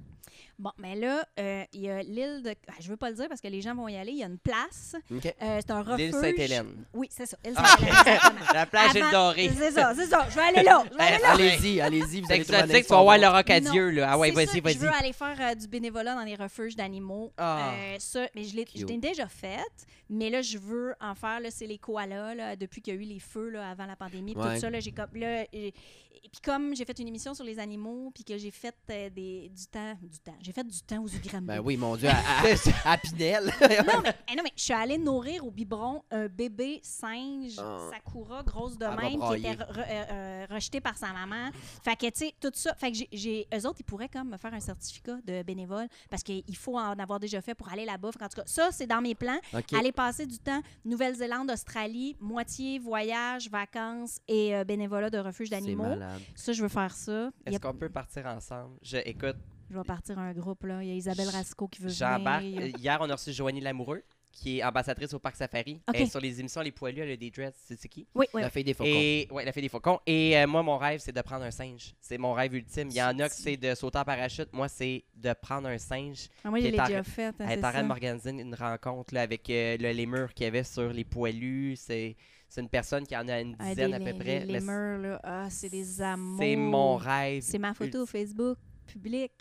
Bon, mais là, euh, il y a l'île de. ah, je veux pas le dire parce que les gens vont y aller. Il y a une place. Euh, c'est un refuge.
L'île Sainte-Hélène.
Oui, c'est ça. Île
Ah.
Sainte-Hélène.
La plage est dorée.
C'est ça, c'est ça. Je vais aller là. Là.
Allez-y, allez-y. Vous allez trouver
tu vas voir. Laura Cadieux, là. Ah ouais, vas-y,
ça, Je
vas-y.
veux aller faire euh, du bénévolat dans les refuges d'animaux.
Ah.
Euh, ça, mais je l'ai je
Cute.
l'ai déjà faite. Mais là, je veux en faire. Là, c'est les koalas, là, depuis qu'il y a eu les feux là, avant la pandémie. puis
Ouais.
Tout ça, là, j'ai comme. Là, et, et puis comme j'ai fait une émission sur les animaux, puis que j'ai fait euh, des, du temps. Du temps. J'ai fait du temps aux Ugrambi.
Ben oui, mon Dieu, à, (laughs) à, à Pinel.
Non, mais, eh non, mais je suis allée nourrir au biberon un bébé singe
Ah.
Sakura, grosse de même, qui était re- re- euh, euh, rejeté par sa maman. Fait que, tu sais, tout ça. Fait que j'ai- j'ai. Eux autres, ils pourraient comme me faire un certificat de bénévole parce qu'il faut en avoir déjà fait pour aller là-bas. Qu'en tout cas, ça, c'est dans mes plans. Aller passer du temps Nouvelle-Zélande, Australie, moitié voyage, vacances et euh, bénévolat de refuge d'animaux. Ça, je veux faire ça.
Est-ce
a-
qu'on peut partir ensemble? Je, écoute,
Je vais partir un groupe, là. Il y a Isabelle Rasco qui veut venir.
Euh, Hier, on a reçu Joanie Lamoureux, qui est ambassadrice au Parc Safari.
Ok.
Elle est sur les émissions Les Poilus, elle a des dreads, c'est qui?
Oui, oui.
La fille des faucons.
Et ouais, elle a fait des faucons. Et euh, moi, mon rêve, c'est de prendre un singe. C'est mon rêve ultime. Il y en a que c'est de sauter en parachute. Moi, c'est de prendre un singe.
Ah, moi, je
Qui
l'ai déjà fait. hein,
Elle
c'est
est en train
ça.
de m'organiser une rencontre là, avec euh, le lémur qu'il y avait sur les poilus. C'est c'est une personne qui en a une
Ah,
dizaine
des
à peu près.
Les lémurs, là. Ah, c'est des amours.
C'est mon rêve.
C'est ma photo Facebook, public.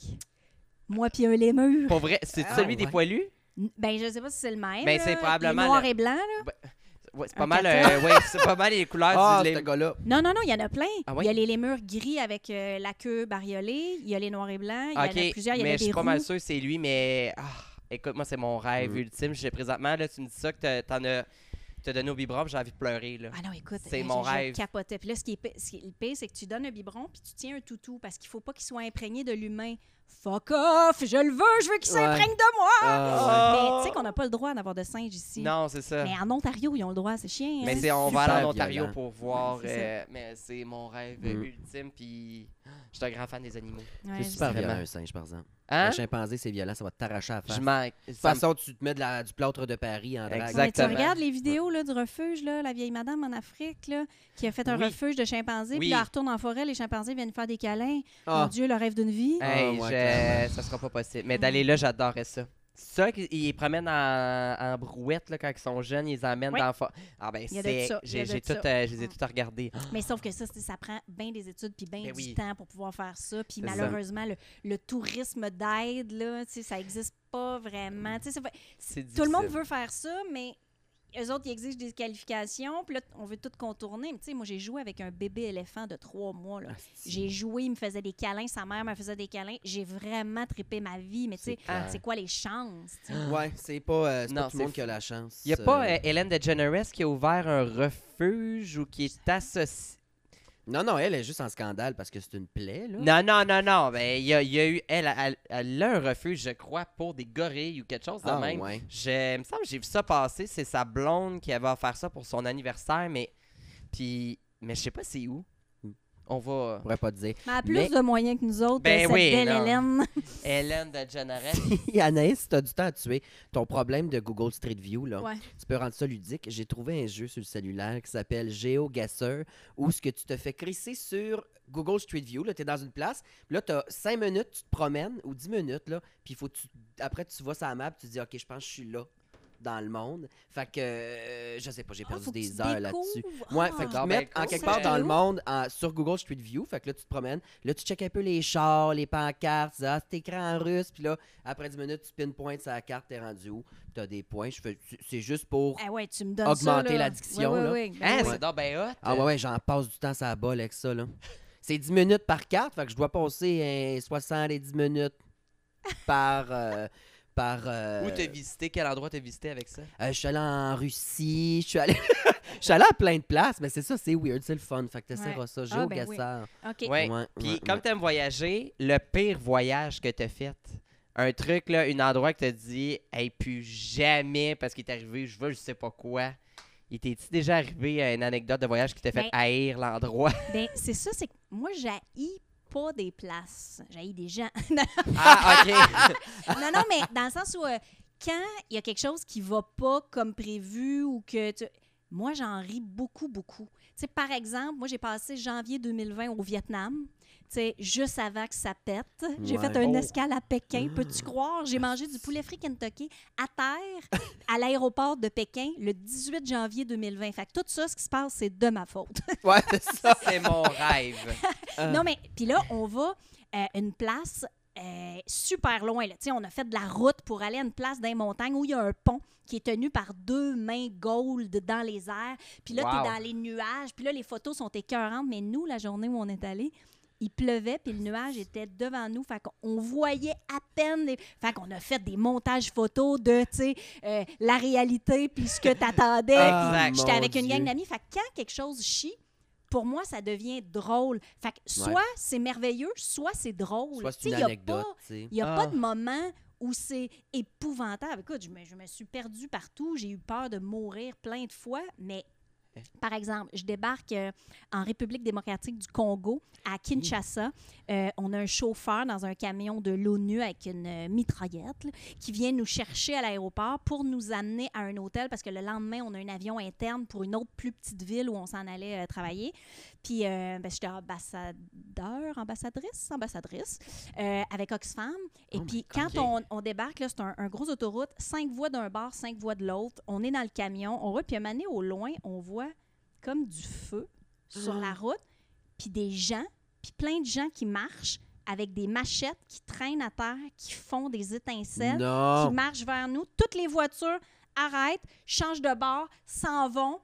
Moi puis un lémur.
Pour vrai, c'est
Ah,
celui des poilus?
Ben, je sais pas si c'est le même.
Ben, c'est probablement
noir
le-
et blanc, là.
Ouais, c'est pas mal. euh, ouais, c'est pas mal les couleurs
Ah,
du
gars-là.
Non, non, non, il y en a plein.
Ah?
Il y a les lémurs gris avec euh, la queue bariolée. Il y a les noirs et blancs. Il y en a plusieurs. Il y en
mais je suis pas mal sûr que c'est lui, mais ah, écoute, moi, c'est mon rêve
Mm.
ultime. J'ai présentement, là, tu me dis ça, que t'en as, t'as donné au biberon, j'ai envie de pleurer, là.
Ah non, écoute,
C'est mon
je- je
rêve.
capotais. Puis là, ce qui est, pi- ce qui est le pire, c'est que tu donnes un biberon puis tu tiens un toutou parce qu'il faut pas qu'il soit imprégné de l'humain. Fuck off! Je le veux! Je veux qu'il
Ouais.
s'imprègne de moi!
Ah,
Mais tu sais qu'on n'a pas le droit d'avoir de singe ici.
Non, c'est ça.
Mais en Ontario, ils ont le droit, c'est chien.
Mais
hein?
c'est, on va aller en Ontario
violent.
pour voir.
Ouais,
euh, mais c'est mon rêve
Mm.
ultime, puis je suis un grand fan des animaux.
Ouais,
C'est
je
super violent,
Vraiment.
un singe, par exemple.
Hein?
Un chimpanzé, c'est violent, ça va t'arracher à la face.
Je
De toute façon, tu te mets de la- du plâtre de Paris en drague.
Mais tu regardes les vidéos là, du refuge, là, la vieille madame en Afrique là, qui a fait un
Oui.
refuge de chimpanzés,
Oui.
puis là, elle retourne en forêt, les chimpanzés viennent faire des câlins.
Ah.
Mon Dieu, le rêve d'une vie.
Ah,
Hey, je-
clairement.
ça sera pas possible. Mais d'aller là, j'adorerais ça. Ça, qu'ils ils les promènent en, en brouette là, quand ils sont jeunes, ils les emmènent
Oui.
dans Ah ben c'est. J'ai tout, euh, je les ai
Mm.
toutes regardées. (gasps)
Mais sauf que ça, ça prend bien des études puis bien
Ben
du
oui.
temps pour pouvoir faire ça. Puis
ça.
malheureusement, le, le tourisme d'aide, là, tu sais, ça n'existe pas vraiment. Tout le monde veut faire ça, mais eux autres, ils exigent des qualifications. Puis là, on veut tout contourner. Mais tu sais, moi, j'ai joué avec un bébé éléphant de trois mois. là. J'ai joué, il me faisait des câlins, sa mère me faisait des câlins. J'ai vraiment trippé ma vie, mais tu sais,
C'est
quoi les chances? tu sais?
Ouais, c'est pas, euh, c'est
Non,
pas tout le monde qui a la chance.
Il n'y a pas
euh,
euh, Hélène DeGeneres qui a ouvert un refuge ou qui est associée.
Non, non, elle est juste en scandale parce que c'est une plaie, là.
Non, non, non, non. Il y a, il y a eu. Elle, elle, elle a un refuge, je crois, pour des gorilles ou quelque chose de
Ah,
même.
ouais.
Je, il me semble que j'ai vu ça passer. C'est sa blonde qui avait offert ça pour son anniversaire, mais. Puis. Mais je sais pas c'est où. On va.
Je pourrais pas te dire.
Mais elle a plus
Mais-
de moyens que nous autres,
Ben
cette
oui,
belle. Hélène. (laughs)
Hélène de General. (laughs)
Anaïs, si t'as du temps à tuer, ton problème de Google Street View, là,
Ouais.
tu peux rendre ça ludique. J'ai trouvé un jeu sur le cellulaire qui s'appelle GeoGuessr, où ce que tu te fais crisser sur Google Street View, là, t'es dans une place, puis là, t'as 5 minutes, tu te promènes, ou 10 minutes, là, puis il faut tu... après, tu vois sa map, tu te dis, OK, je pense que je suis là, dans le monde. Fait que, euh, je sais pas, j'ai
Ah,
perdu des heures là-dessus.
découvres.
Ouais,
Ah.
fait qu'ils
ben,
mettent en quelque part dans le monde en- sur Google Street View. Fait que là, tu te promènes. Là, tu checkes un peu les chars, les pancartes. Tu dis, ah, c'est écrit en russe. Puis là, après 10 minutes, tu pinpointes sa carte, t'es rendu où? Tu as des points. Je fais- C'est juste pour.
Ah ouais, tu me donnes
Augmenter
ça, là.
l'addiction,
Ouais,
Hein,
oui.
c'est donc ben hot.
Ah ouais, ouais, j'en passe du temps ça balle avec ça, là. C'est 10 minutes par carte. Fait que je dois passer euh, 70 minutes par. euh, par euh,
Où t'as visité? Quel endroit t'as visité avec ça?
Euh, je suis allé en Russie. Je suis allé. (laughs) Je suis allé à plein de places, mais c'est ça, c'est weird, c'est le fun. Fait que t'essaieras
Ouais.
ça.
Ah, ben oui. OK.
Ouais.
Ouais,
Puis
ouais,
comme
ouais.
t'aimes voyager, le pire voyage que t'as fait. Un truc, là, un endroit que t'as dit, hey, plus jamais parce qu'il est arrivé, je veux, je sais pas quoi. Il t'est déjà arrivé à une anecdote de voyage qui t'a fait
Ben-
haïr l'endroit?
Ben, c'est ça, c'est que moi, j'haïs pas des places. J'haïs des gens. (laughs)
ah, ok. (laughs)
non, non, mais dans le sens où euh, quand il y a quelque chose qui va pas comme prévu ou que tu... Moi, j'en ris beaucoup, beaucoup. Tu sais, par exemple, moi, j'ai passé janvier 2020 au Vietnam. Tu sais, juste avant que ça pète. J'ai
Ouais.
fait une
Oh.
escale à Pékin. Peux-tu croire? J'ai mangé du poulet frit Kentucky à terre à l'aéroport de Pékin le 18 janvier 2020. Fait que tout ça, ce qui se passe, c'est de ma faute. (laughs)
Ouais, c'est ça. (laughs)
C'est mon rêve.
Ah. (laughs)
Non, mais puis là, on va à une place euh, super loin. Là. Tu sais, On a fait de la route pour aller à une place dans les montagnes où il y a un pont qui est tenu par deux mains gold dans les airs. Puis là, tu
Wow.
es dans les nuages. Puis là, les photos sont écœurantes. Mais nous, la journée où on est allé, il pleuvait, puis le nuage était devant nous. Fait qu'on voyait à peine. Les... Fait qu'on a fait des montages photos de, tu sais, euh, la réalité, puis ce que t'attendais.
Ah.
J'étais avec une gang d'amis. Fait que quand quelque chose chie, pour moi, ça devient drôle. Fait que soit c'est merveilleux, soit c'est drôle. A pas-. Il n'y a
Ah.
pas de moment où c'est épouvantable. Écoute, je me, je me suis perdue partout. J'ai eu peur de mourir plein de fois, mais. Par exemple, je débarque euh, en République démocratique du Congo, à Kinshasa. Euh, on a un chauffeur dans un camion de l'ONU avec une euh, mitraillette là, qui vient nous chercher à l'aéroport pour nous amener à un hôtel parce que le lendemain, on a un avion interne pour une autre plus petite ville où on s'en allait euh, travailler. Puis, ben, j'étais ambassadeur, ambassadrice, ambassadrice avec Oxfam. Et
Oh
puis, quand on, on débarque, c'est un, un gros autoroute, cinq voies d'un bord, cinq voies de l'autre. On est dans le camion, on roule, puis à un moment donné, au loin, on voit comme du feu sur la route, puis des gens, puis plein de gens qui marchent avec des machettes qui traînent à terre, qui font des étincelles, qui marchent vers nous. Toutes les voitures arrêtent, changent de bord, s'en vont.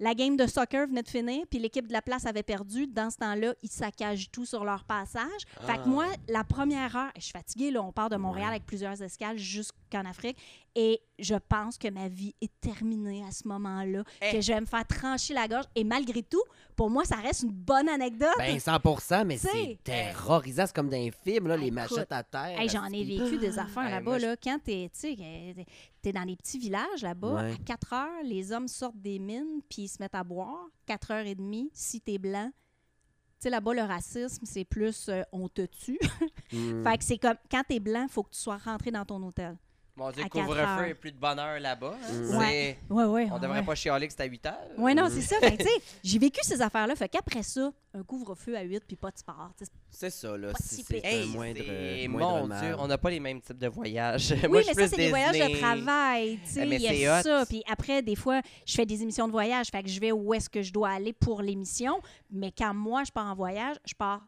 La game de soccer venait de finir, puis l'équipe de la place avait perdu. Dans ce temps-là, ils saccagent tout sur leur passage. Fait que moi, la première heure, je suis fatiguée, là, on part de Montréal avec plusieurs escales jusqu'en Afrique, et je pense que ma vie est terminée à ce moment-là,
Eh.
que je vais me faire trancher la gorge. Et malgré tout, pour moi, ça reste une bonne anecdote.
Ben 100% mais
Tu
c'est terrorisant. C'est comme dans un film, là, les
Écoute,
machettes à terre.
Hey, J'en ai vécu des affaires
Hey,
là-bas. Là, quand t'es es dans les petits villages là-bas,
Ouais.
à 4 heures, les hommes sortent des mines puis ils se mettent à boire. 4 heures et demie, si t'es blanc. Tu sais, là-bas, le racisme, c'est plus euh, on te tue. (laughs)
Mm.
fait que c'est comme quand t'es blanc, faut que tu sois rentré dans ton hôtel.
Mon Dieu, couvre-feu et plus de bonheur là-bas.
Mm.
C'est-
Ouais. Ouais, ouais.
On
ouais.
devrait pas chialer que c'est à 8 heures.
Ouais, non, c'est ça. Tu sais, (laughs) j'ai vécu ces affaires-là. Fait qu'après ça, un couvre-feu à 8 puis pas de sport.
C'est ça, là. C'est un moindre.
mon
mal.
Dieu, on n'a pas les mêmes types de voyages. (laughs) Moi,
Oui,
je
mais ça, c'est des voyages de travail. tu sais,
Eh, mais
Il y
c'est
a
hot.
ça. Puis après, des fois, je fais des émissions de voyage. Fait que je vais où est-ce que je dois aller pour l'émission. Mais quand moi, je pars en voyage, je pars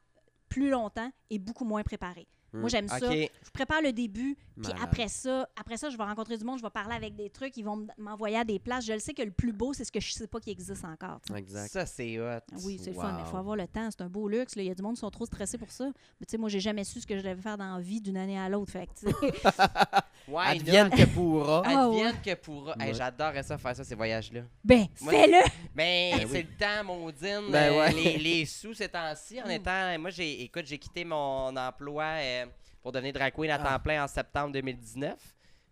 plus longtemps et beaucoup moins préparé. Moi, j'aime ça. Je prépare le début, puis après ça, après ça, je vais rencontrer du monde, je vais parler avec des trucs, ils vont m'envoyer à des places. Je le sais que le plus beau, c'est ce que je sais pas qui existe encore. tu sais.
Exact.
Ça, c'est hot.
Oui, c'est le fun, mais il faut avoir le temps. C'est un beau luxe. Il y a du monde qui sont trop stressés pour ça. Mais tu sais, moi, j'ai jamais su ce que je devais faire dans la vie d'une année à l'autre. Fait que, tu sais, (laughs)
Ouais,
Advienne que pourra.
Ah, ouais.
Advienne que pourra. Hey. J'adorerais ça, faire ça, ces voyages-là.
Ben, fais-le!
Mais
Ben
c'est
oui.
le temps, maudine.
Ben
euh,
ouais.
les, les sous ces temps-ci,
Mm.
en étant. Moi, j'ai, écoute, j'ai quitté mon emploi euh, pour devenir drag queen à
Ah.
temps plein en septembre 2019.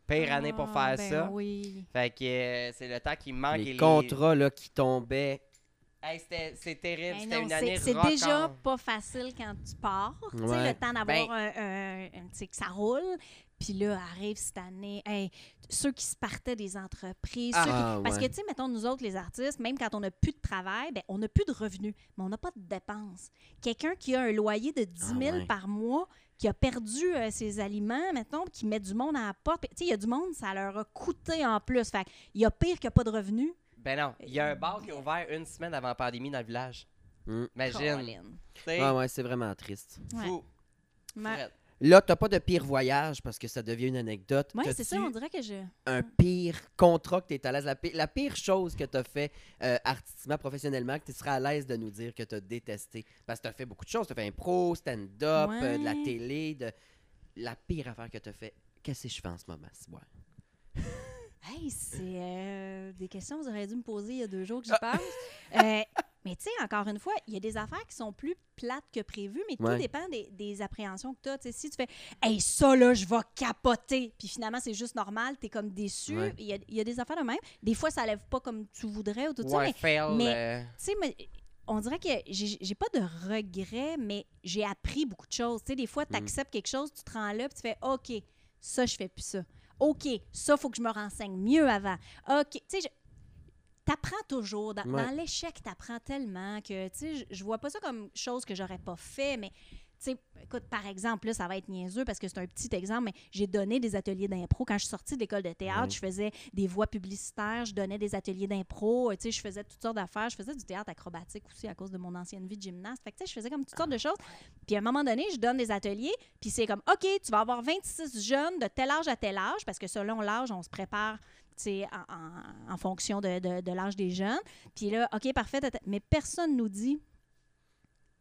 Pire année pour
Ah,
faire
ben
ça.
Oui.
Fait que euh, c'est le temps qui manque. et
Les contrats là, qui tombaient.
Hey, c'était, c'est terrible.
Ben
c'était
non,
une
c'est-
année
c'est déjà pas facile quand tu pars.
Ouais.
le temps d'avoir
Ben-
un, un- un- tu sais, que ça roule. Puis là, arrive cette année. Hey, ceux qui se partaient des entreprises. ceux qui-
Ah,
Parce
ouais.
que, tu sais, mettons, nous autres, les artistes, même quand on n'a plus de travail, ben, on n'a plus de revenus, mais on n'a pas de dépenses. Quelqu'un qui a un loyer de 10 000
Ah, ouais.
par mois, qui a perdu euh, ses aliments, mettons, qui met du monde à la porte. Tu sais, il y a du monde, ça leur a coûté en plus. Fait il y a pire que pas de revenus.
Ben non, il y a un bar qui a ouvert une semaine avant la pandémie dans le village.
Mm.
Imagine.
Ah ouais, c'est vraiment triste.
Ouais.
fou.
Ma-.
Là, t'as pas de pire voyage parce que ça devient une anecdote. T'as-tu
c'est ça, on dirait que je.
un pire contrat que tu es à l'aise, la pire, la pire chose que tu as fait euh, artistiquement, professionnellement, que tu seras à l'aise de nous dire que tu as détesté. Parce que tu as fait beaucoup de choses. Tu as fait impro, stand-up, euh, de la télé. De... La pire affaire que tu as fait. Qu'est-ce que je fais en ce moment? ouais.
Hey, c'est euh, des questions que vous auriez dû me poser il y a deux jours que j'y
Ah.
pense. (laughs) Euh, mais tu sais, encore une fois, il y a des affaires qui sont plus plates que prévues, mais
Ouais.
tout dépend des, des appréhensions que tu as. Si tu fais Hey, ça là, je vais capoter, puis finalement, c'est juste normal, tu es comme déçu.
Ouais.
Il y, a, il y a des affaires de même. Des fois, ça lève pas comme tu voudrais ou tout
Ou
ça,
un
mais
euh,
tu sais, on dirait que j'ai pas de regrets, mais j'ai appris beaucoup de choses. Tu sais, des fois, tu acceptes quelque chose, tu te rends là, puis tu fais OK, ça, je fais plus ça. OK, ça, faut que je me renseigne mieux avant. OK, tu sais, je- T'apprends toujours. Dans,
Ouais.
dans l'échec, t'apprends tellement que, tu sais, je, je vois pas ça comme chose que j'aurais pas fait, mais, sais, écoute, par exemple, là, ça va être niaiseux parce que c'est un petit exemple, mais j'ai donné des ateliers d'impro. Quand je suis sortie de l'école de théâtre, je faisais des voix publicitaires, je donnais des ateliers d'impro, euh, tu sais, je faisais toutes sortes d'affaires. Je faisais du théâtre acrobatique aussi à cause de mon ancienne vie de gymnaste. Fait que, tu sais, je faisais comme toutes sortes de choses. Puis à un moment donné, je donne des ateliers, puis c'est comme, OK, tu vas avoir 26 jeunes de tel âge à tel âge, parce que selon l'âge, on se prépare en, en- en fonction de, de- de l'âge des jeunes. Puis là, OK, parfait, mais personne nous dit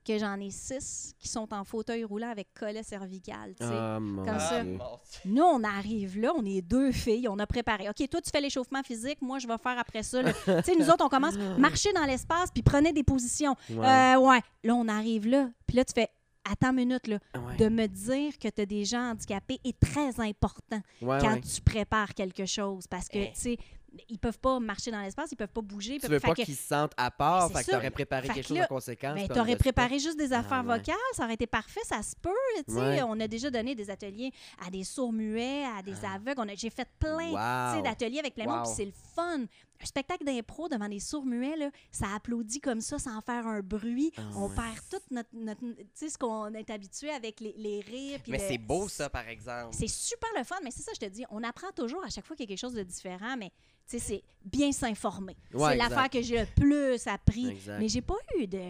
que j'en ai six qui sont en fauteuil roulant avec collet cervical. tu sais.
Ah, mon
comme ça.
Dieu.
Nous, on arrive là, on est deux filles, on a préparé. OK, toi, tu fais l'échauffement physique, moi, je vais faire après ça. le- (laughs) tu sais, nous autres, on commence à marcher dans l'espace, puis prenez des positions.
Ouais.
Euh, ouais. Là, on arrive là, puis là, tu fais. Attends une minute, là.
Ouais.
De me dire que tu as des gens handicapés est très important
Ouais,
quand
ouais.
tu prépares quelque chose. Parce que,
Eh.
tu sais, ils peuvent pas marcher dans l'espace, ils peuvent pas bouger. ils
Tu
peuvent-
veux
fait
pas qu'ils se sentent à part, fait que
ça.
t'aurais préparé
Fait
quelque
que
chose
là,
en conséquence.
Ben, t'aurais préparé juste des affaires
ouais.
vocales, ça aurait été parfait, ça se peut. tu sais.
Ouais.
On a déjà donné des ateliers à des sourds-muets, à des
Ah.
aveugles. J'ai fait plein tu
Wow.
d'ateliers avec plein de monde, puis c'est le fun. Un spectacle d'impro devant des sourds-muets, là, ça applaudit comme ça sans faire un bruit.
Ah
on
ouais.
perd tout notre, ce qu'on est habitué avec les, les rires.
Mais
le-
c'est beau, ça, par exemple.
c'est super le fun, mais c'est ça, je te dis, on apprend toujours à chaque fois qu'il y a quelque chose de différent, mais c'est bien s'informer.
Ouais,
c'est l'affaire que j'ai le plus appris.
Exact.
Mais j'ai pas eu de,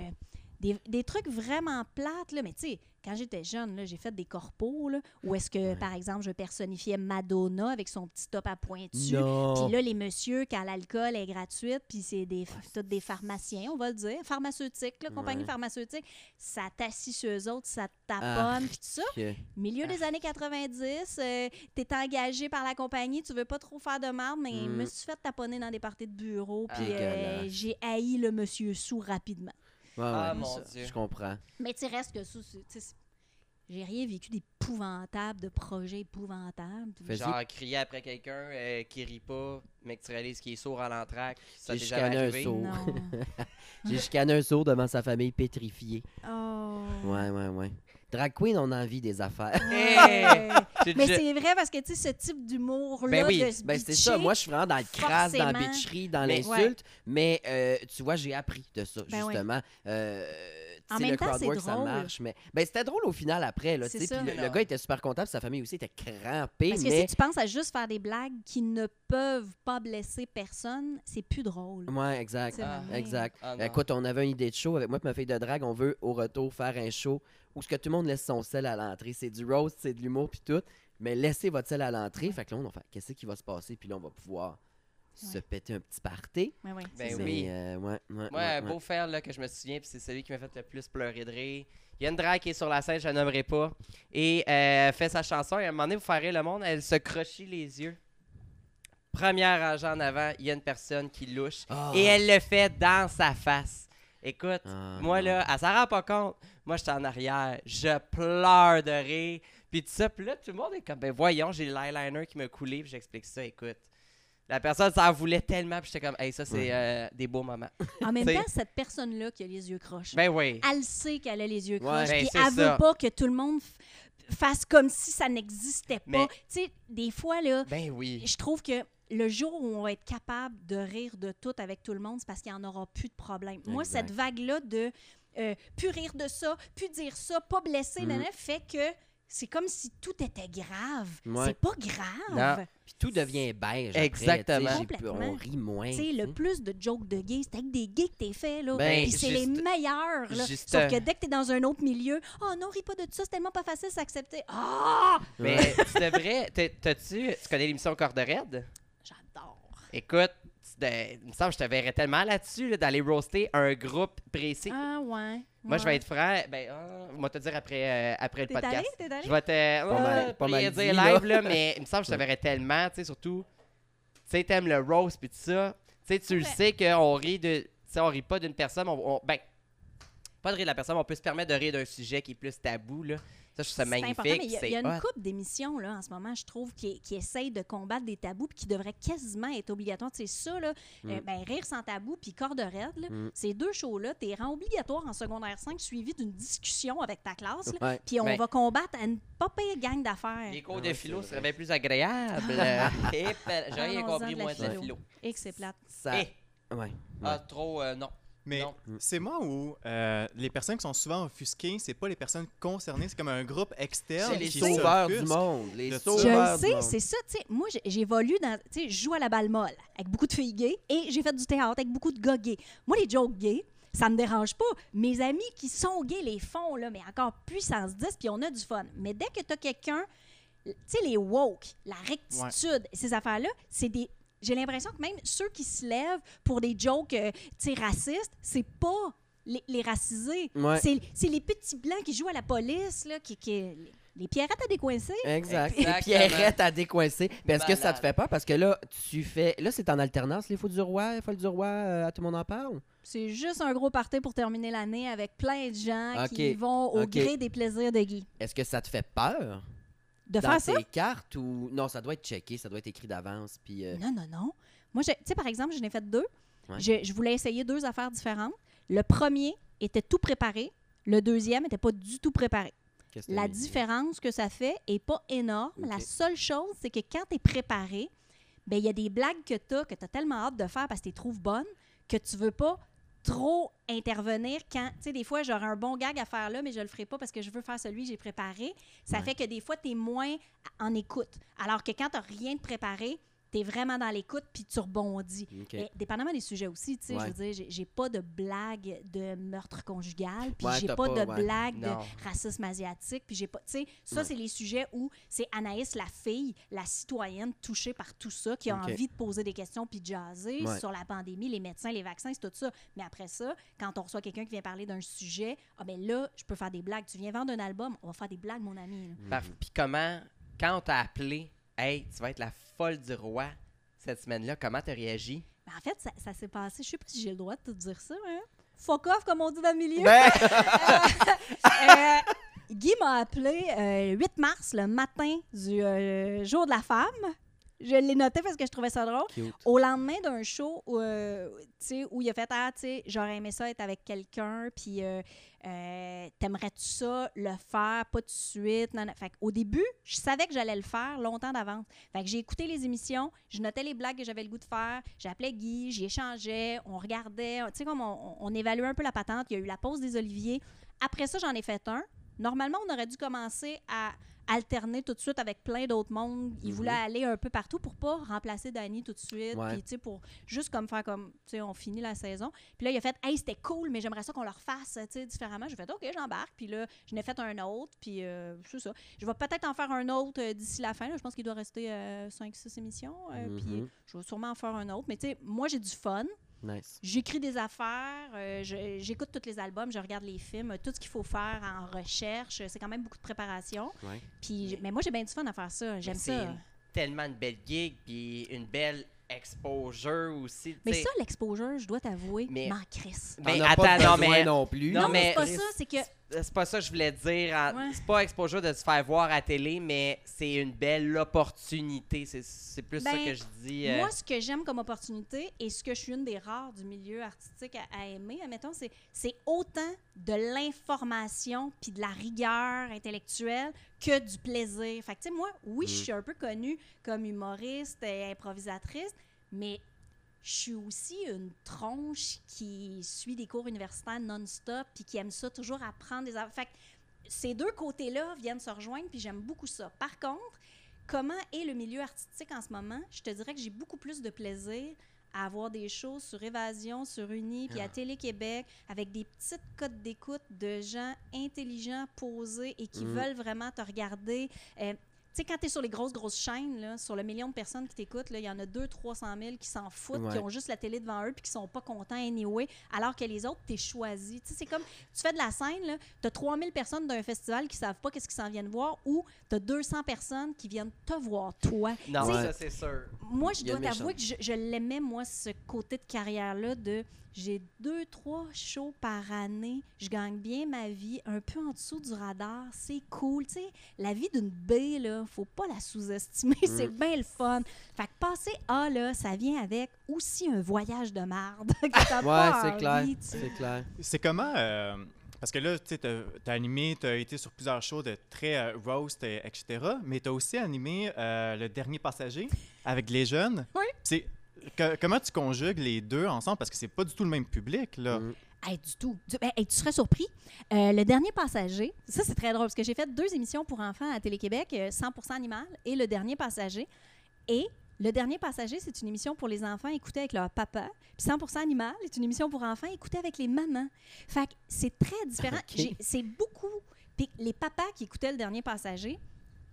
des, des trucs vraiment plates, là. Mais tu sais, quand j'étais jeune, j'ai fait des corpos, là, où est-ce que,
Ouais.
par exemple, je personnifiais Madonna avec son petit top à pointu. Puis là, les messieurs, quand l'alcool est gratuit, puis c'est des, des pharmaciens, on va le dire, pharmaceutiques, là, compagnie
Ouais.
pharmaceutique, ça t'assit sur eux autres, ça te taponne, puis tout ça. Milieu des années 90, euh, t'es engagé par la compagnie, tu veux pas trop faire de marde, mais je
Mm.
me suis fait taponner dans des parties de bureau,
Ah.
puis euh, j'ai haï le monsieur sous rapidement.
Ouais,
Ah,
ouais.
mon
ça.
Dieu.
Je comprends.
Mais tu sais, reste que c'est- j'ai rien vécu d'épouvantable, de projet épouvantable.
Fais-
Genre, crier après quelqu'un euh, qui rit pas, mais que tu réalises qu'il est sourd à l'entraque. Ça
J'ai
t'est jamais
chicané un
arrivé? (laughs)
J'ai chicané un sourd devant sa famille pétrifiée.
Oh.
Ouais, ouais, ouais. Drag queen, on a envie des affaires. (laughs)
Mais c'est vrai parce que tu sais, ce type d'humour-là,
Ben oui,
de
Ben, c'est ça. Moi, je suis vraiment dans le crasse, dans la bitcherie, dans
Mais-
l'insulte. Mais, euh, tu vois, j'ai appris de ça,
Ben oui.
justement. Euh,
En même
le
temps, c'est
crowdwork, ça
drôle.
marche. Mais ben, c'était drôle au final après. Là, tu
C'est
sais,
ça.
puis le, le gars était super content, puis sa famille aussi était crampée.
Parce que
mais...
si tu penses à juste faire des blagues qui ne peuvent pas blesser personne, c'est plus drôle.
Ouais, exact.
Ah.
Exact.
Ah, non.
Écoute, on avait une idée de show avec moi et ma fille de drague. On veut au retour faire un show où ce que tout le monde laisse son sel à l'entrée. C'est du roast, c'est de l'humour puis tout. Mais laissez votre sel à l'entrée. Fait que là, on va faire qu'est-ce qui va se passer? Puis là, on va pouvoir se péter un petit party.
Ben oui.
Mais, euh, ouais, ouais,
Moi,
ouais,
un
ouais.
beau faire là, que je me souviens, puis c'est celui qui m'a fait le plus pleurer de rire. Il y a une drague qui est sur la scène, je la nommerai pas. Et euh, elle fait sa chanson. Et à un moment donné, vous faire rire le monde, elle se crochit les yeux. Première rangée en avant, il y a une personne qui louche.
Ah.
Et elle le fait dans sa face. Écoute,
Ah,
moi
non.
là, elle s'en rend pas compte. Moi, j'étais en arrière. Je pleure de rire. Puis tout ça. Puis là, tout le monde est comme, ben voyons, j'ai l'eyeliner qui m'a coulé. Puis j'explique ça. Écoute, la personne s'en voulait tellement. Puis j'étais comme, hey, ça, c'est euh, des beaux moments.
En même (laughs) temps, cette personne-là qui a les yeux croches,
Ben oui.
elle sait qu'elle a les yeux
Ouais.
croches,
Ben,
puis elle
ça.
veut pas que tout le monde fasse comme si ça n'existait pas.
Mais-
Tu sais, des fois, là,
Ben oui.
je trouve que le jour où on va être capable de rire de tout avec tout le monde, c'est parce qu'il n'y en aura plus de problème. Moi, cette vague-là de euh, plus rire de ça, plus dire ça, pas blesser,
Mhm.
nanana, fait que c'est comme si tout était grave.
Ouais.
C'est pas grave.
Non.
Puis tout devient beige. après,
Exactement.
On rit moins.
Tu sais, le plus de jokes de gays, c'est avec des gays que t'es fait, là.
Ben,
Puis c'est les meilleurs, là.
juste-
Sauf que dès que t'es dans un autre milieu, « Oh non, ris pas de ça, c'est tellement pas facile s'accepter. Ah!
Mais (laughs) devrais. t'as- T'as-tu. Tu connais l'émission Corde Raide?
J'adore.
Écoute, de- il me semble que je te verrais tellement là-dessus, là, d'aller roaster un groupe précis.
Ah ouais.
Moi, je vais être franc. Ben, ah, on va te dire après, euh, après le
T'es allé?
podcast.
T'es allé?
Je vais te.
Pas mal-
ah,
pas mal
rien
dit,
dire
là.
live, là, mais il me semble que je te verrais tellement, tu sais, surtout. Tu sais, t'aimes le roast puis tout ça. Tu sais, tu le sais qu'on rit de. Tu sais, on rit pas d'une personne. On, on- ben, pas de rire de la personne, mais on peut se permettre de rire d'un sujet qui est plus tabou, là. Ça, je trouve ça
C'est
magnifique.
important, mais il y a,
c'est
il y a une
hot.
couple d'émissions là, en ce moment, je trouve, qui, qui essayent de combattre des tabous puis qui devraient quasiment être obligatoires. C'est ça, là, euh, ben, Rire sans tabou puis Corde raide, là,
Mm.
ces deux shows-là, t'es rend obligatoire en secondaire 5 suivi d'une discussion avec ta classe. Puis on
Ben-
va combattre une pas pire gang d'affaires.
Les cours
Ah
de philo seraient bien plus agréables. (laughs) Euh, et J'ai rien compris, moi, de la
philo. Et que c'est plate.
Ça...
Eh,
Ouais.
ah, trop, euh, non.
Mais
Non.
c'est moi où euh, les personnes qui sont souvent offusquées, c'est pas les personnes concernées, c'est comme un groupe externe.
C'est les
qui
sauveurs du monde. Les
de ça.
Je le sais, c'est ça, tu sais. Moi, j'ai- j'évolue dans. Tu sais, je joue à la balle molle avec beaucoup de filles gays et j'ai fait du théâtre avec beaucoup de gars gays. Moi, les jokes gays, ça me dérange pas. Mes amis qui sont gays les font, là, mais encore puissance 10, puis on a du fun. Mais dès que tu as quelqu'un, tu sais, les woke, la rectitude, ces affaires-là, c'est des. J'ai l'impression que même ceux qui se lèvent pour des jokes, euh, tu sais, racistes, c'est pas les, les racisés.
Ouais.
C'est c'est les petits blancs qui jouent à la police, là, qui, qui- les pierrettes à décoincer.
Exact.
Exactement.
Et Pierrette à décoincer. Est-ce que ça te fait peur? Parce que là, tu fais. Là, c'est en alternance, les fous du roi, les folles du roi, euh, à tout le monde en parle?
C'est juste un gros party pour terminer l'année avec plein de gens qui vont au gré des plaisirs de Guy.
Est-ce que ça te fait peur?
De
dans
faire ça?
tes cartes ou. Non, ça doit être checké, ça doit être écrit d'avance. Puis. euh,
Non, non, non. Moi, je- tu sais, par exemple, je n'ai fait deux.
Ouais.
Je, je voulais essayer deux affaires différentes. Le premier était tout préparé. Le deuxième n'était pas du tout préparé.
qu'est-ce que t'as
La
mis?
différence que ça fait est pas énorme. La
Ok.
seule chose, c'est que quand tu es préparé, ben il y a des blagues que tu as, que tu as tellement hâte de faire parce que tu les trouves bonnes, que tu veux pas trop intervenir quand, tu sais, des fois, j'aurais un bon gag à faire là, mais je le ferai pas parce que je veux faire celui que j'ai préparé. Ça
Ouais.
fait que des fois, tu es moins en écoute. Alors que quand tu rien de préparé, tu es vraiment dans l'écoute puis tu rebondis.
Ok.
Mais dépendamment des sujets aussi, tu sais,
Ouais.
je veux dire, j'ai- pas de blague de meurtre conjugal, puis
Ouais,
j'ai pas,
pas,
de
ouais.
blague
Non.
de racisme asiatique, puis j'ai pas, tu sais, ça c'est les sujets où c'est Anaïs la fille, la citoyenne touchée par tout ça, qui a envie de poser des questions puis de jaser sur la pandémie, les médecins, les vaccins, c'est tout ça. Mais après ça, quand on reçoit quelqu'un qui vient parler d'un sujet, ah ben là, je peux faire des blagues. Tu viens vendre un album, on va faire des blagues, mon ami.
Puis comment, quand on t'a appelé, hey, tu vas être la folle du roi cette semaine-là, comment t'as réagi?
Mais en fait, ça, ça s'est passé, je sais pas si j'ai le droit de te dire ça, hein? Fuck off, comme on dit dans le milieu.
Ben, (laughs)
Euh, Guy m'a appelé euh, le 8 mars, le matin du euh, jour de la femme. Je l'ai noté parce que je trouvais ça drôle.
Cute.
Au lendemain d'un show où, euh, où il a fait Ah, tu sais, j'aurais aimé ça être avec quelqu'un, puis euh, euh, t'aimerais-tu ça le faire, pas tout de suite? Non, non. Fait au début, je savais que j'allais le faire longtemps d'avance. Fait que j'ai écouté les émissions, je notais les blagues que j'avais le goût de faire, j'appelais Guy, j'y échangeais, on regardait, tu sais, comme on, on évaluait un peu la patente. Il y a eu la pause des Oliviers. Après ça, j'en ai fait un. Normalement, on aurait dû commencer à alterner tout de suite avec plein d'autres mondes. Il
Mhm.
voulait aller un peu partout pour pas remplacer Danny tout de suite.
Ouais.
Puis, tu sais, pour juste comme faire comme, tu sais, on finit la saison. Puis là, il a fait, hey, c'était cool, mais j'aimerais ça qu'on le refasse, tu sais, différemment. J'ai fait, OK, j'embarque. Puis là, je n'ai fait un autre. Puis, euh, c'est ça. Je vais peut-être en faire un autre euh, d'ici la fin. là. Je pense qu'il doit rester 5-6 émissions. euh, Puis,
Mhm.
je vais sûrement en faire un autre. Mais, tu sais, moi, j'ai du fun.
Nice.
J'écris des affaires, euh, j'écoute tous les albums, je regarde les films, tout ce qu'il faut faire en recherche. C'est quand même beaucoup de préparation.
Ouais.
Puis, mais moi, j'ai bien du fun à faire ça. J'aime ça.
une- tellement une belle gig, puis une belle exposure aussi.
Mais ça, l'exposure, je dois t'avouer,
Mais-
m'en crisse.
Mais attends, non, mais.
non plus.
Non,
Non,
mais-
mais c'est pas ça, c'est que
C'est pas ça que je voulais dire. en-
Ouais.
C'est pas exposure de se faire voir à télé, mais c'est une belle opportunité. C'est- plus ça
Ben,
que je dis. euh,
Moi, ce que j'aime comme opportunité et ce que je suis une des rares du milieu artistique à, à aimer, admettons, c'est, autant de l'information puis de la rigueur intellectuelle que du plaisir. Fait que, tu sais, moi, oui, je suis un peu connue comme humoriste et improvisatrice, mais je suis aussi une tronche qui suit des cours universitaires non-stop puis qui aime ça toujours apprendre des affaires. Fait que ces deux côtés-là viennent se rejoindre puis j'aime beaucoup ça. Par contre, comment est le milieu artistique en ce moment? Je te dirais que j'ai beaucoup plus de plaisir à avoir des shows sur Évasion, sur Uni, puis à Télé-Québec, avec des petites codes d'écoute de gens intelligents, posés et qui
Mm.
veulent vraiment te regarder. Euh, sais, quand tu es sur les grosses, grosses chaînes, là, sur le million de personnes qui t'écoutent, il y en a 200-300 000 qui s'en foutent,
Ouais.
qui ont juste la télé devant eux puis qui sont pas contents anyway, alors que les autres, t'es choisi. Tu sais, c'est comme, tu fais de la scène, tu as 3000 personnes d'un festival qui savent pas qu'est-ce qu'ils s'en viennent voir ou tu as 200 personnes qui viennent te voir, toi.
Non,
Ouais.
ça, c'est sûr.
Moi, je dois t'avouer que je, je l'aimais, moi, ce côté de carrière-là de j'ai deux, trois shows par année, je gagne bien ma vie, un peu en dessous du radar, c'est cool. Tu sais, la vie d'une baie, là, faut pas la sous-estimer, (laughs) c'est bien le fun. Fait que passer A, là, ça vient avec aussi un voyage de marde. (laughs)
Ouais,
pas
c'est clair. C'est clair.
C'est comment. euh, parce que là, tu sais, t'as as animé, tu as été sur plusieurs shows de très euh, roast, etc. Mais tu as aussi animé euh, Le Dernier Passager avec les jeunes.
Oui.
C'est. Que- comment tu conjugues les deux ensemble? Parce que c'est pas du tout le même public, là.
Mm.
Hey, du tout. Du- ben, hey, tu serais surpris. Euh, le dernier passager, ça c'est très drôle parce que j'ai fait deux émissions pour enfants à Télé-Québec, euh, 100% animal et le dernier passager. Et le dernier passager, c'est une émission pour les enfants écoutés avec leur papa. Puis 100% animal, c'est une émission pour enfants écoutée avec les mamans. Fait que c'est très différent. C'est beaucoup. Puis les papas qui écoutaient le dernier passager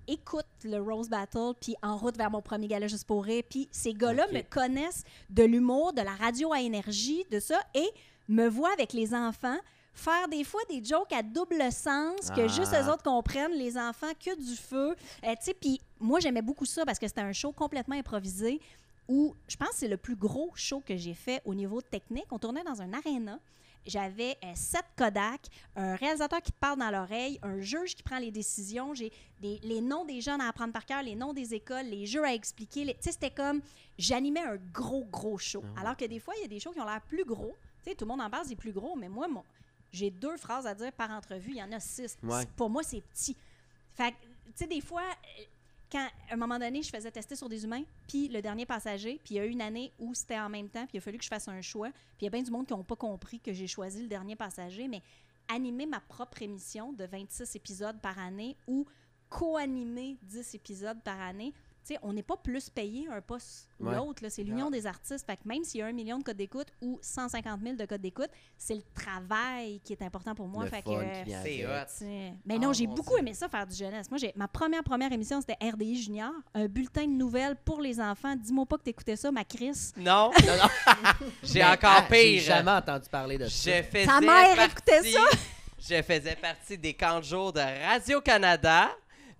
écoutent le Rose Battle, puis en route vers mon premier gala juste pour rire. Puis ces gars-là me connaissent de l'humour, de la radio à énergie, de ça, et me voient avec les enfants faire des fois des jokes à double sens que
Ah.
juste eux autres comprennent, les enfants, que du feu. Euh, tu sais, puis moi, j'aimais beaucoup ça parce que c'était un show complètement improvisé où je pense que c'est le plus gros show que j'ai fait au niveau technique. On tournait dans un aréna. J'avais euh, sept Kodak, un réalisateur qui te parle dans l'oreille, un juge qui prend les décisions, j'ai les noms des jeunes à apprendre par cœur, les noms des écoles, les jeux à expliquer. Tu sais, c'était comme, j'animais un gros, gros show. Alors que des fois, il y a des shows qui ont l'air plus gros. Tu sais, tout le monde en parle, c'est plus gros, mais moi, mon- j'ai deux phrases à dire par entrevue, il y en a six.
Ouais.
Pour moi, c'est petit. Fait tu sais, des fois, quand, à un moment donné, je faisais tester sur des humains, puis le dernier passager, puis il y a eu une année où c'était en même temps, puis il a fallu que je fasse un choix. Puis il y a bien du monde qui n'ont pas compris que j'ai choisi le dernier passager, mais animer ma propre émission de 26 épisodes par année ou co-animer 10 épisodes par année, tu sais, on n'est pas plus payé un poste ou
Ouais.
l'autre. là. C'est l'union des artistes. Fait que même s'il y a un million de codes d'écoute ou 150 000 de codes d'écoute, c'est le travail qui est important pour moi.
Le
fait
fun
que,
C'est.
T'sais, Mais
Oh,
non, j'ai
mon
beaucoup aimé ça faire du jeunesse. Moi, j'ai ma première première émission, c'était RDI Junior, un bulletin de nouvelles pour les enfants. Dis-moi pas que t'écoutais ça, ma Chris.
Non, non, non. (laughs) J'ai
Mais,
encore
ah, J'ai
pire.
jamais entendu parler de ça.
Ta mère
partie-
écoutait ça? (laughs)
Je faisais partie des camps de jour de Radio-Canada,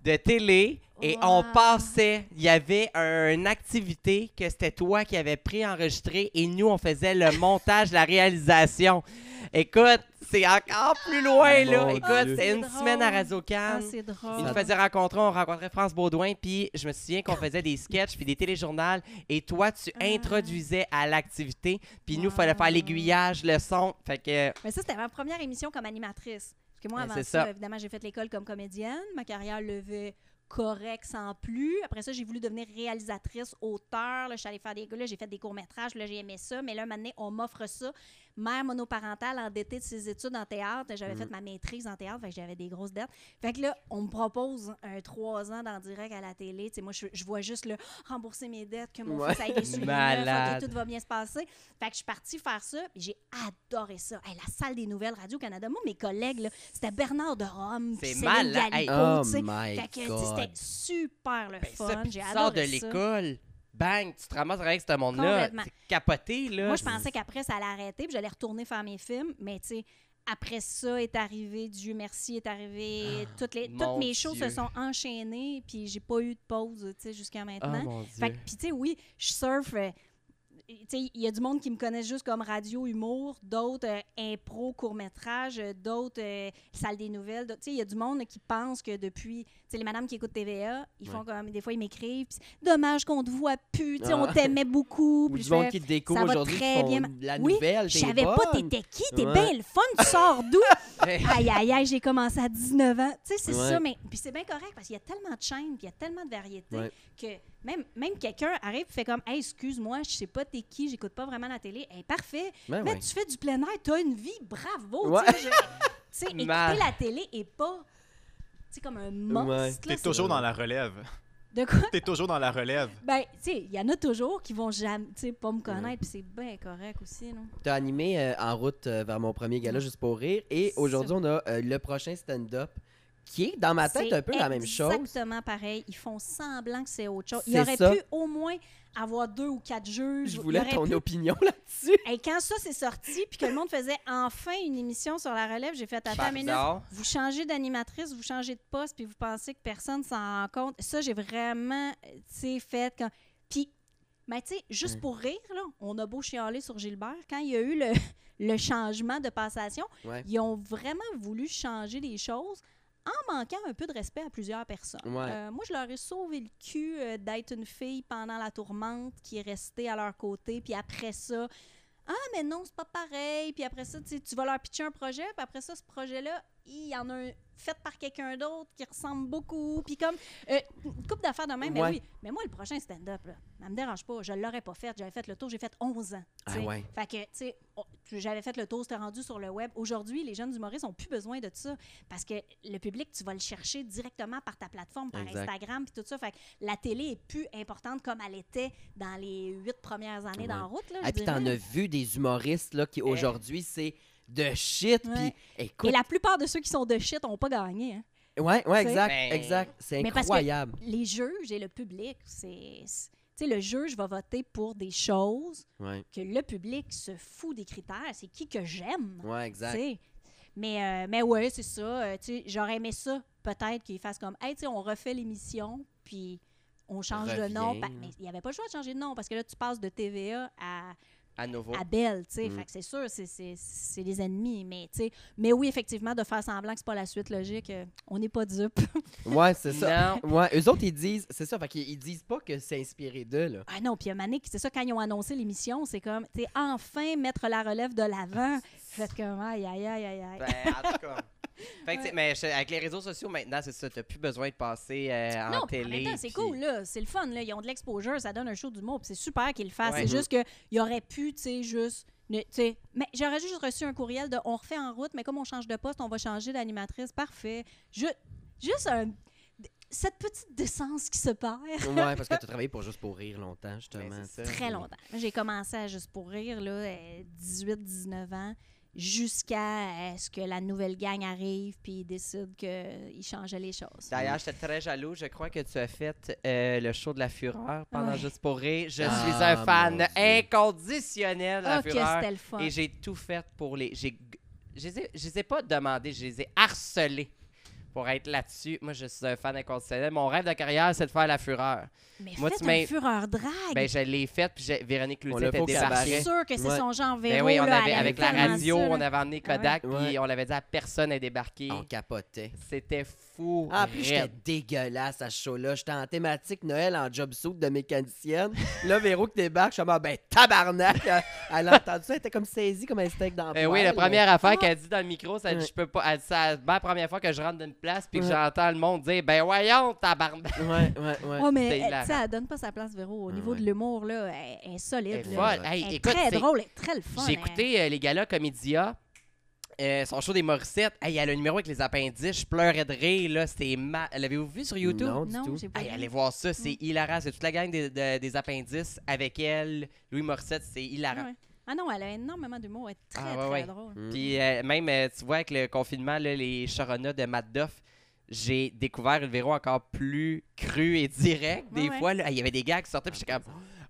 de télé, et
Wow.
on passait. Il y avait un- une activité que c'était toi qui avais pris enregistré, et nous, on faisait le montage, la réalisation. Écoute, c'est encore plus loin, là. Écoute, c'était une
C'est
semaine à
drôle.
Radio-Can.
Ah, c'est
Il
drôle.
nous faisait rencontrer, on rencontrait France Baudouin, puis je me souviens qu'on faisait des sketchs puis des téléjournals, et toi, tu
Ah.
introduisais à l'activité, puis nous, il
Wow.
fallait faire l'aiguillage, le son, fait que...
Mais ça, c'était ma première émission comme animatrice. Parce que moi,
Ben,
avant ça,
ça.
évidemment, j'ai fait l'école comme comédienne. Ma carrière levait correct sans plus. Après ça, j'ai voulu devenir réalisatrice, auteur. Là, je suis allée faire des là, j'ai fait des courts-métrages. Là, j'ai aimé ça. Mais là, maintenant, on m'offre ça. Mère monoparentale endettée de ses études en théâtre. J'avais
Mm.
fait ma maîtrise en théâtre. Fait que j'avais des grosses dettes. Fait que là, on me propose un trois ans d'en direct à la télé. Tu sais, moi, je, je vois juste le rembourser mes dettes, que mon
Ouais.
fils ait des ok, tout va bien se passer. Fait que je suis partie faire ça, j'ai adoré ça. Hey, la salle des nouvelles Radio-Canada, moi, mes collègues, c'était Bernard de Rome,
C'est.
Galipo,
Oh my
Fait que,
God.
c'était super le
Ben,
fun. J'ai adoré
de l'école. Bang, tu te ramasses avec ce monde-là. C'est capoté, là.
Moi, je pensais qu'après, ça allait arrêter, puis j'allais retourner faire mes films, mais tu sais, après ça est arrivé, Dieu merci, est arrivé, toutes, les, toutes mes choses se sont enchaînées, puis j'ai pas eu de pause, tu sais, jusqu'à
Oh
maintenant.
mon Dieu.
Fait que, puis tu sais, oui, je surfe. Il y a du monde qui me connaît juste comme radio, humour, d'autres euh, impro, court-métrage, euh, d'autres euh, salle des nouvelles. il y a du monde qui pense que depuis, les madames qui écoutent TVA, ils font comme, des fois, ils m'écrivent, dommage qu'on te voit plus, on
Ah.
t'aimait beaucoup. (laughs)
Ou du monde qui te découvre aujourd'hui,
bien.
la
Oui,
nouvelle,
Je savais pas t'étais qui, t'es
Ouais.
bien le fun, tu sors d'où? (laughs) Aïe, aïe, aïe, j'ai commencé à 19 ans. Tu sais, c'est
Ouais.
ça, mais puis c'est bien correct parce qu'il y a tellement de chaînes, puis il y a tellement de variétés que même, même quelqu'un arrive et fait comme Hey, excuse-moi, je sais pas t'es qui, j'écoute pas vraiment la télé. Hey, parfait.
Ben
mais tu fais du plein air, t'as une vie, bravo.
Ouais.
Tu sais, (laughs) écouter la télé est pas tu sais, comme un monstre.
Ouais.
T'es
c'est-
toujours dans la relève.
De quoi?
T'es toujours dans la relève.
Ben, tu sais, il y en a toujours qui vont jamais, tu sais, pas me connaître, puis c'est bien correct aussi, non?
T'as animé euh, en route euh, vers mon premier gala juste pour rire. Et
C'est
aujourd'hui, on a euh, le prochain stand-up qui est dans ma tête
C'est
un peu la même chose.
Exactement pareil. Ils font semblant que c'est autre chose. Il aurait
ça.
pu au moins avoir deux ou quatre juges.
Je voulais ton
pu-
opinion (laughs) là-dessus.
Et quand ça s'est sorti, puis que le monde faisait enfin une émission sur la relève, j'ai fait attends minute. Vous changez d'animatrice, vous changez de poste, puis vous pensez que personne s'en rend compte. Ça, j'ai vraiment, euh, tu sais, fait quand. Puis, mais tu sais, juste pour rire, là, on a beau chialer sur Gilbert. Quand il y a eu le, (laughs) le changement de passation,
Ouais.
ils ont vraiment voulu changer les choses en manquant un peu de respect à plusieurs personnes.
Ouais.
Euh, moi, je leur ai sauvé le cul euh, d'être une fille pendant la tourmente qui est restée à leur côté, puis après ça, ah, mais non, c'est pas pareil. Puis après ça, tu vas leur pitcher un projet, puis après ça, ce projet-là, il y en a un fait par quelqu'un d'autre qui ressemble beaucoup. Puis comme, euh, une couple d'affaires de même, mais oui. Mais moi, le prochain stand-up, là, ça me dérange pas. Je l'aurais pas fait. J'avais fait le tour, j'ai fait 11 ans.
Ah ouais.
Fait que, tu sais, on- j'avais fait le tour, c'était rendu sur le web. Aujourd'hui, les jeunes humoristes n'ont plus besoin de ça parce que le public, tu vas le chercher directement par ta plateforme, par
Exact.
Instagram, puis tout ça. Fait que la télé est plus importante comme elle était dans les huit premières années
Ouais.
d'en route. Là,
Et puis t'en as vu des humoristes là, qui aujourd'hui, c'est de shit. Puis
Ouais.
écoute.
Et la plupart de ceux qui sont de shit n'ont pas gagné. hein.
Ouais, ouais, exact,
Ben-
exact. C'est
Mais parce que-
incroyable.
Les juges et le public, c'est. c'est- Tu sais, le juge va voter pour des choses
Ouais,
que le public se fout des critères. C'est qui que j'aime.
ouais, exact.
Mais, euh, mais ouais, c'est ça. euh, J'aurais aimé ça, peut-être, qu'ils fassent comme, hey, tu sais, on refait l'émission, puis on change de nom. Mais il n'y avait pas le choix de changer de nom, parce que là, tu passes de TVA à,
À nouveau.
à Belle, tu sais.
Mm.
Fait que c'est sûr, c'est- c'est c'est les ennemis. Mais, tu sais, mais oui, effectivement, de faire semblant que c'est pas la suite logique, euh, on n'est pas dupe. (laughs)
Ouais, c'est ça.
Non.
Ouais, eux autres, ils disent, c'est ça, fait qu'ils ils disent pas que c'est inspiré d'eux, là.
ah non, puis donné, c'est ça, quand ils ont annoncé l'émission, c'est comme, tu sais, enfin mettre la relève de l'avant. (laughs) Faites comme, aïe, aïe, aïe, aïe, aïe.
Ben, en tout cas. (laughs) Fait que, tu sais, mais je- avec les réseaux sociaux maintenant, c'est ça. T'as plus besoin de passer euh, en
non,
télé.
temps, c'est
puis-
cool, là. C'est le fun, là. Ils ont de l'exposure, ça donne un show d'humour, puis c'est super qu'ils le fassent.
Ouais.
C'est juste qu'il aurait pu, tu sais, juste. ne- tu sais, mais j'aurais juste reçu un courriel de on refait en route, mais comme on change de poste, on va changer d'animatrice. Parfait. Ju- juste un- cette petite décence qui se perd.
Ouais, parce que tu as travaillé pour Juste pour rire longtemps, justement.
Ça.
Très longtemps. J'ai commencé à Juste pour rire, là, 18-19 ans, jusqu'à euh, ce que la nouvelle gang arrive, puis ils décident qu'ils changeaient les choses.
D'ailleurs, j'étais très jaloux. Je crois que tu as fait euh, le show de la Fureur pendant
Ouais.
Juste pour rire. Je
Ah,
suis un fan inconditionnel de la
que
Fureur.
c'était le fun.
Et j'ai tout fait pour les. j'ai- Je les ai, je les ai pas demandés, je les ai harcelés pour être là-dessus. Moi, je suis un fan inconditionnel. Mon rêve de carrière, c'est de faire la Fureur.
Mais
Moi,
faites
tu
un fureur drague.
Ben, je l'ai faite, puis j'ai- Véronique
On
Cloutier
l'a
était
cabaret.
C'est
débarquée.
sûr que c'est
Ouais.
son genre Véro.
Ben oui, on
là,
avait, avec la radio,
ça,
on avait emmené
Ah ouais.
Kodak,
Ouais.
puis on l'avait dit à personne de débarquer.
On capotait.
C'était fou.
Ah, puis j'étais dégueulasse à ce show-là. J'étais en thématique Noël en job suit de mécanicienne. (laughs) Là, Véro qui débarque, je suis comme, ah, ben tabarnak! Elle- Elle a entendu ça, elle était comme saisie comme un steak dans
Euh, oui, la première affaire qu'elle dit dans le micro, ça dit
Ouais.
je peux pas. Elle dit ça, ben, la première fois que je rentre dans une place puis que
Ouais.
j'entends le monde dire ben voyons tabarnak.
Ouais, ouais, ouais. (laughs)
Ouais, mais
C'était
elle,
hilarant.
tu sais, elle donne pas sa place, Véro. Au niveau
ouais.
de l'humour, là, elle, elle est solide.
Elle est
là.
folle. Hey,
Elle est
écoute,
très drôle, elle est très le fun.
J'ai écouté euh, les galas Comédia. euh, son show des Morissettes, hey, elle a le numéro avec les appendices, je pleurais de rire, là, c'était ma... L'avez-vous vu sur YouTube?
Non, du
Non,
tout.
j'ai pas
Hey, allez voir ça, c'est hilarant. C'est toute la gang des, de- des appendices avec elle, Louis Morissette, c'est hilarant.
Ouais. Ah non, elle a énormément d'humour. Elle est très,
Ah, ouais,
très
ouais.
drôle.
Mm.
Puis euh, même, euh, tu vois, avec le confinement, là, les charonnats de Matt Duff, j'ai découvert une Véro encore plus crue et directe. Des
Ouais,
fois, là, il y avait des gars qui sortaient, puis j'étais comme,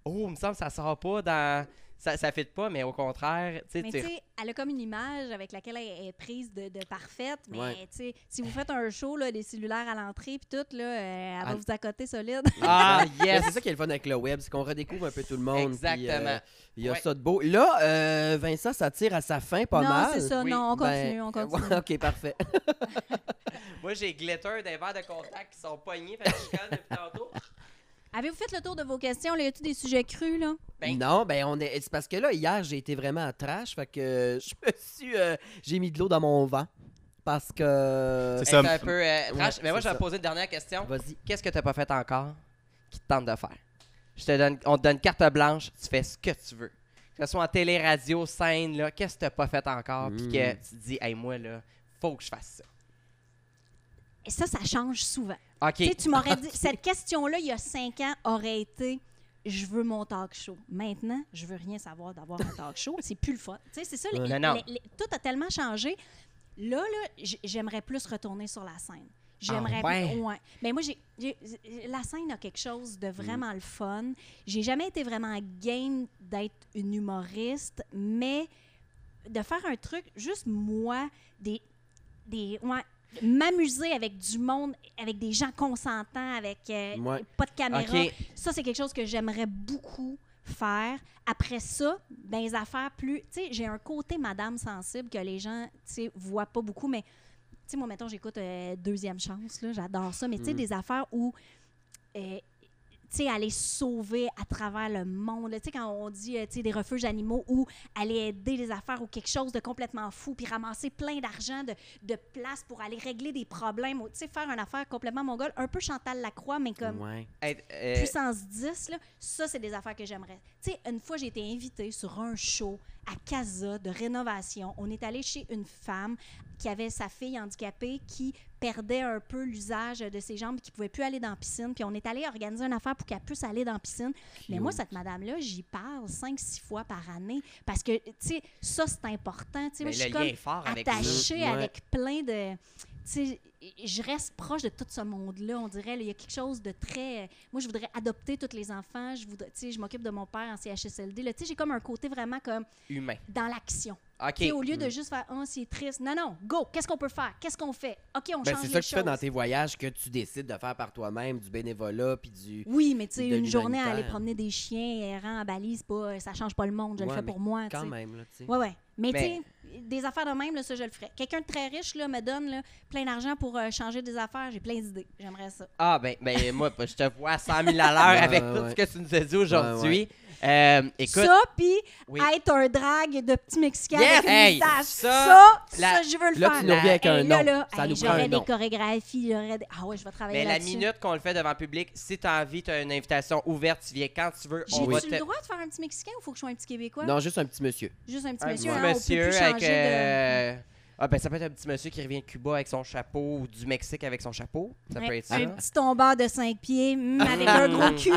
oh, il me semble que ça sort pas dans. Ça, ça fit pas, mais au contraire, tu sais,
Mais
tu-
sais, elle a comme une image avec laquelle elle est prise de, de parfaite. Mais
Ouais.
tu sais, si vous faites un show, là, des cellulaires à l'entrée, puis tout, là, euh, elle va
Ah.
vous accoter solide. (laughs)
Ah, yes!
C'est ça qui est le fun avec le web, c'est qu'on redécouvre un peu tout le monde. puis, euh,
Exactement.
Il y a
Ouais.
ça de beau. Là, euh, Vincent, ça tire à sa fin pas
non,
mal.
c'est ça.
Oui.
Non, on
Ben,
continue, on continue.
ok, parfait. (laughs)
Moi, j'ai glitter des verres de contact qui sont pognés, fait que je colle depuis tantôt.
Avez-vous fait le tour de vos questions? Là, y a-tu des sujets crus, là?
Ben-
non, ben on est. C'est parce que là, hier, j'ai été vraiment à trash, fait que euh, je me suis. euh, j'ai mis de l'eau dans mon vent. Parce que.
C'est ça.
Un peu euh, trash.
Ouais,
mais moi,
c'est
je vais
ça.
poser une dernière question.
Vas-y.
Qu'est-ce que tu n'as pas fait encore qui te tente de faire? Je te donne, on te donne carte blanche, tu fais ce que tu veux. Que ce soit en télé, radio, scène, là, qu'est-ce que tu n'as pas fait encore? Puis que tu te dis, hey, moi, là, faut que je fasse ça.
Et ça, ça change souvent.
OK.
Tu sais, tu m'aurais dit, (laughs) cette question-là, il y a cinq ans, aurait été je veux mon talk show. Maintenant, je veux rien savoir d'avoir un talk show. C'est plus le fun. Tu sais, c'est ça. les- tout a tellement changé. Là, là, j- j'aimerais plus retourner sur la scène. J'aimerais
Ah ouais?
plus- ouais. Mais moi, j'ai- la scène a quelque chose de vraiment le fun. J'ai jamais été vraiment game d'être une humoriste, mais de faire un truc, juste moi, des. des ouais, m'amuser avec du monde, avec des gens consentants, avec euh,
Ouais.
pas de caméra. Ça, c'est quelque chose que j'aimerais beaucoup faire. Après ça, dans les affaires plus... Tu sais, j'ai un côté madame sensible que les gens, tu sais, voient pas beaucoup, mais... Tu sais, moi, mettons, j'écoute euh, Deuxième Chance, là, j'adore ça, mais tu sais,
Mm.
des affaires où... euh, aller sauver à travers le monde. Tu sais, quand on dit, euh, tu sais, des refuges animaux ou aller aider les affaires ou quelque chose de complètement fou, puis ramasser plein d'argent, de, de place pour aller régler des problèmes. ou, Tu sais, faire une affaire complètement mongole, un peu Chantal Lacroix, mais comme
Ouais.
Euh,
puissance 10, là, ça, c'est des affaires que j'aimerais. Tu sais, une fois, j'ai été invitée sur un show à Casa de rénovation. On est allé chez une femme qui avait sa fille handicapée qui perdait un peu l'usage de ses jambes, qui pouvait plus aller dans la piscine. Puis on est allé organiser une affaire pour qu'elle puisse aller dans la piscine. Mais moi, cette madame-là, j'y parle 5-6 fois par année parce que, tu sais, ça, c'est important. Tu sais, moi, je suis
le
comme
fort avec
attachée avec plein de. Je reste proche de tout ce monde-là. On dirait, il y a quelque chose de très. Moi, je voudrais adopter tous les enfants. Je voudrais, je m'occupe de mon père en CHSLD. Là, tu sais, j'ai comme un côté vraiment comme
humain.
dans l'action.
OK.
Tu sais, Au lieu de juste faire, oh, c'est triste. Non, non, go. Qu'est-ce qu'on peut faire? Qu'est-ce qu'on fait? Ok, on
Ben,
change
c'est ça que tu fais dans tes voyages que tu décides de faire par toi-même, du bénévolat, puis du.
Oui, mais tu sais, une journée à aller promener des chiens errants en balise, pas, ça change pas le monde. Je le fais pour moi.
Quand
sais.
même, là, tu sais.
Ouais, ouais. Mais,
Mais-
tu sais, des affaires de même, là, ça, je le ferais. Quelqu'un de très riche là, me donne là, plein d'argent pour euh, changer des affaires. J'ai plein d'idées. J'aimerais ça.
Ah, ben, ben moi, (laughs) je te vois à 100 000 à l'heure
Ouais,
avec
ouais,
tout
ouais.
ce que tu nous as dit aujourd'hui. Euh, écoute,
ça, puis
Oui.
être un drag de petit Mexicain
Yes!
avec une
Hey,
moustache.
ça,
Ça, je veux le
Là,
faire.
tu nous reviens avec un
Hey,
nom.
là,
Ça
hey,
nous
J'aurais des
nom.
chorégraphies. j'aurais des- Ah ouais, je vais travailler
mais la minute qu'on le fait devant le public, si tu as envie, tu as une invitation ouverte, tu viens quand tu veux.
J'ai-tu
te...
le droit de faire un petit Mexicain ou faut que je sois un petit Québécois?
Non, juste un petit monsieur.
Juste un petit
Un
monsieur.
petit
hein, on peut
monsieur
plus
avec.
Changer de-
Ah, ben, ça peut être un petit monsieur qui revient de Cuba avec son chapeau ou du Mexique avec son chapeau. Ça peut être ça.
Un petit tombeur de 5 pieds hum, avec un gros (laughs) cul.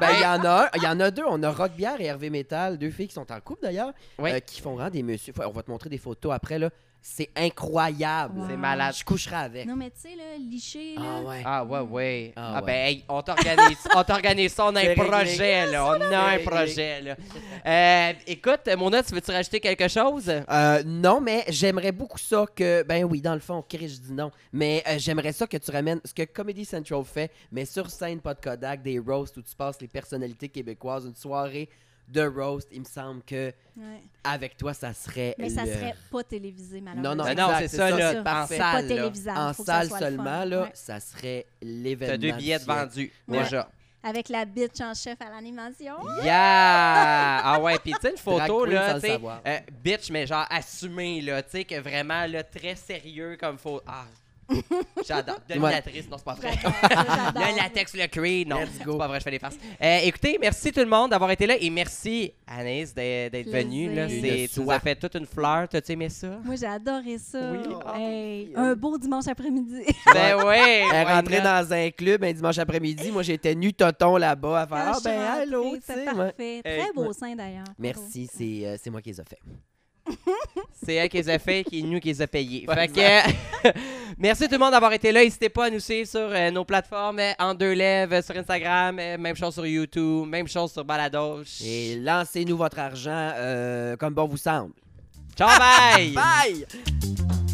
Ben, il y en a un, il y en a deux. On a Rock Bière et Hervé Métal, deux filles qui sont en couple d'ailleurs,
Oui.
euh, qui font vraiment des messieurs. On va te montrer des photos après, là. C'est incroyable.
Wow.
C'est malade.
Je coucherai avec.
non, mais tu sais, là, liché, là.
Ah ouais.
Ah, ouais, ouais.
Ah,
Ah,
ouais.
ben, hey, on t'organise, on t'organise ça, on a (laughs) un projet, là. On a un projet, là. Euh, écoute, Mona, tu veux-tu rajouter quelque chose?
Euh, non, mais j'aimerais beaucoup ça que. Ben oui, dans le fond, Chris, je dis non. Mais euh, j'aimerais ça que tu ramènes ce que Comedy Central fait, mais sur scène, pas de Kodak, des roasts où tu passes les personnalités québécoises, une soirée de roast. Il me semble que
Ouais.
avec toi, ça serait.
Mais ça
le-
serait pas télévisé,
Non,
malheureusement.
non,
Ben non,
exact,
c'est ça, là,
ça.
en.
Pas
salle, là.
En salle
soit le fun.
seulement, là,
Ouais.
ça serait l'événement.
T'as deux billets vendus,
Ouais.
déjà.
Avec la bitch en chef à l'animation.
Yeah! Ah ouais, puis tu sais, une photo, là,
le
tu sais, euh, bitch, mais genre assumé, là, tu sais, que vraiment, là, très sérieux comme faut. Ah, j'adore. Dominatrice, non, c'est pas vrai. (laughs) Le latex, le cuir, non, c'est pas vrai, je fais des farces. Euh, écoutez, merci tout le monde d'avoir été là et merci Anaïs d'être venue. Là. Tu nous as fait toute une fleur, t'as-tu aimé ça?
Moi, j'ai adoré ça.
Oui.
Hey, un beau dimanche après-midi. (laughs)
Ben oui!
Elle est rentrée dans un club un dimanche après-midi. Moi, j'étais nu tonton là-bas à faire Ah, ben, allô, tu
C'est
sais. ouais.
parfait. Très beau sein, d'ailleurs.
Merci, c'est euh, c'est moi qui les ai fait.
C'est elle qui les a fait, qui nous qui les a payés. Fait que, (laughs) merci tout le monde d'avoir été là. N'hésitez pas à nous suivre sur euh, nos plateformes euh, en deux lèvres, sur Instagram, euh, même chose sur YouTube, même chose sur Baladoche.
Et lancez-nous votre argent comme bon vous semble.
Ciao, bye! (laughs)
Bye!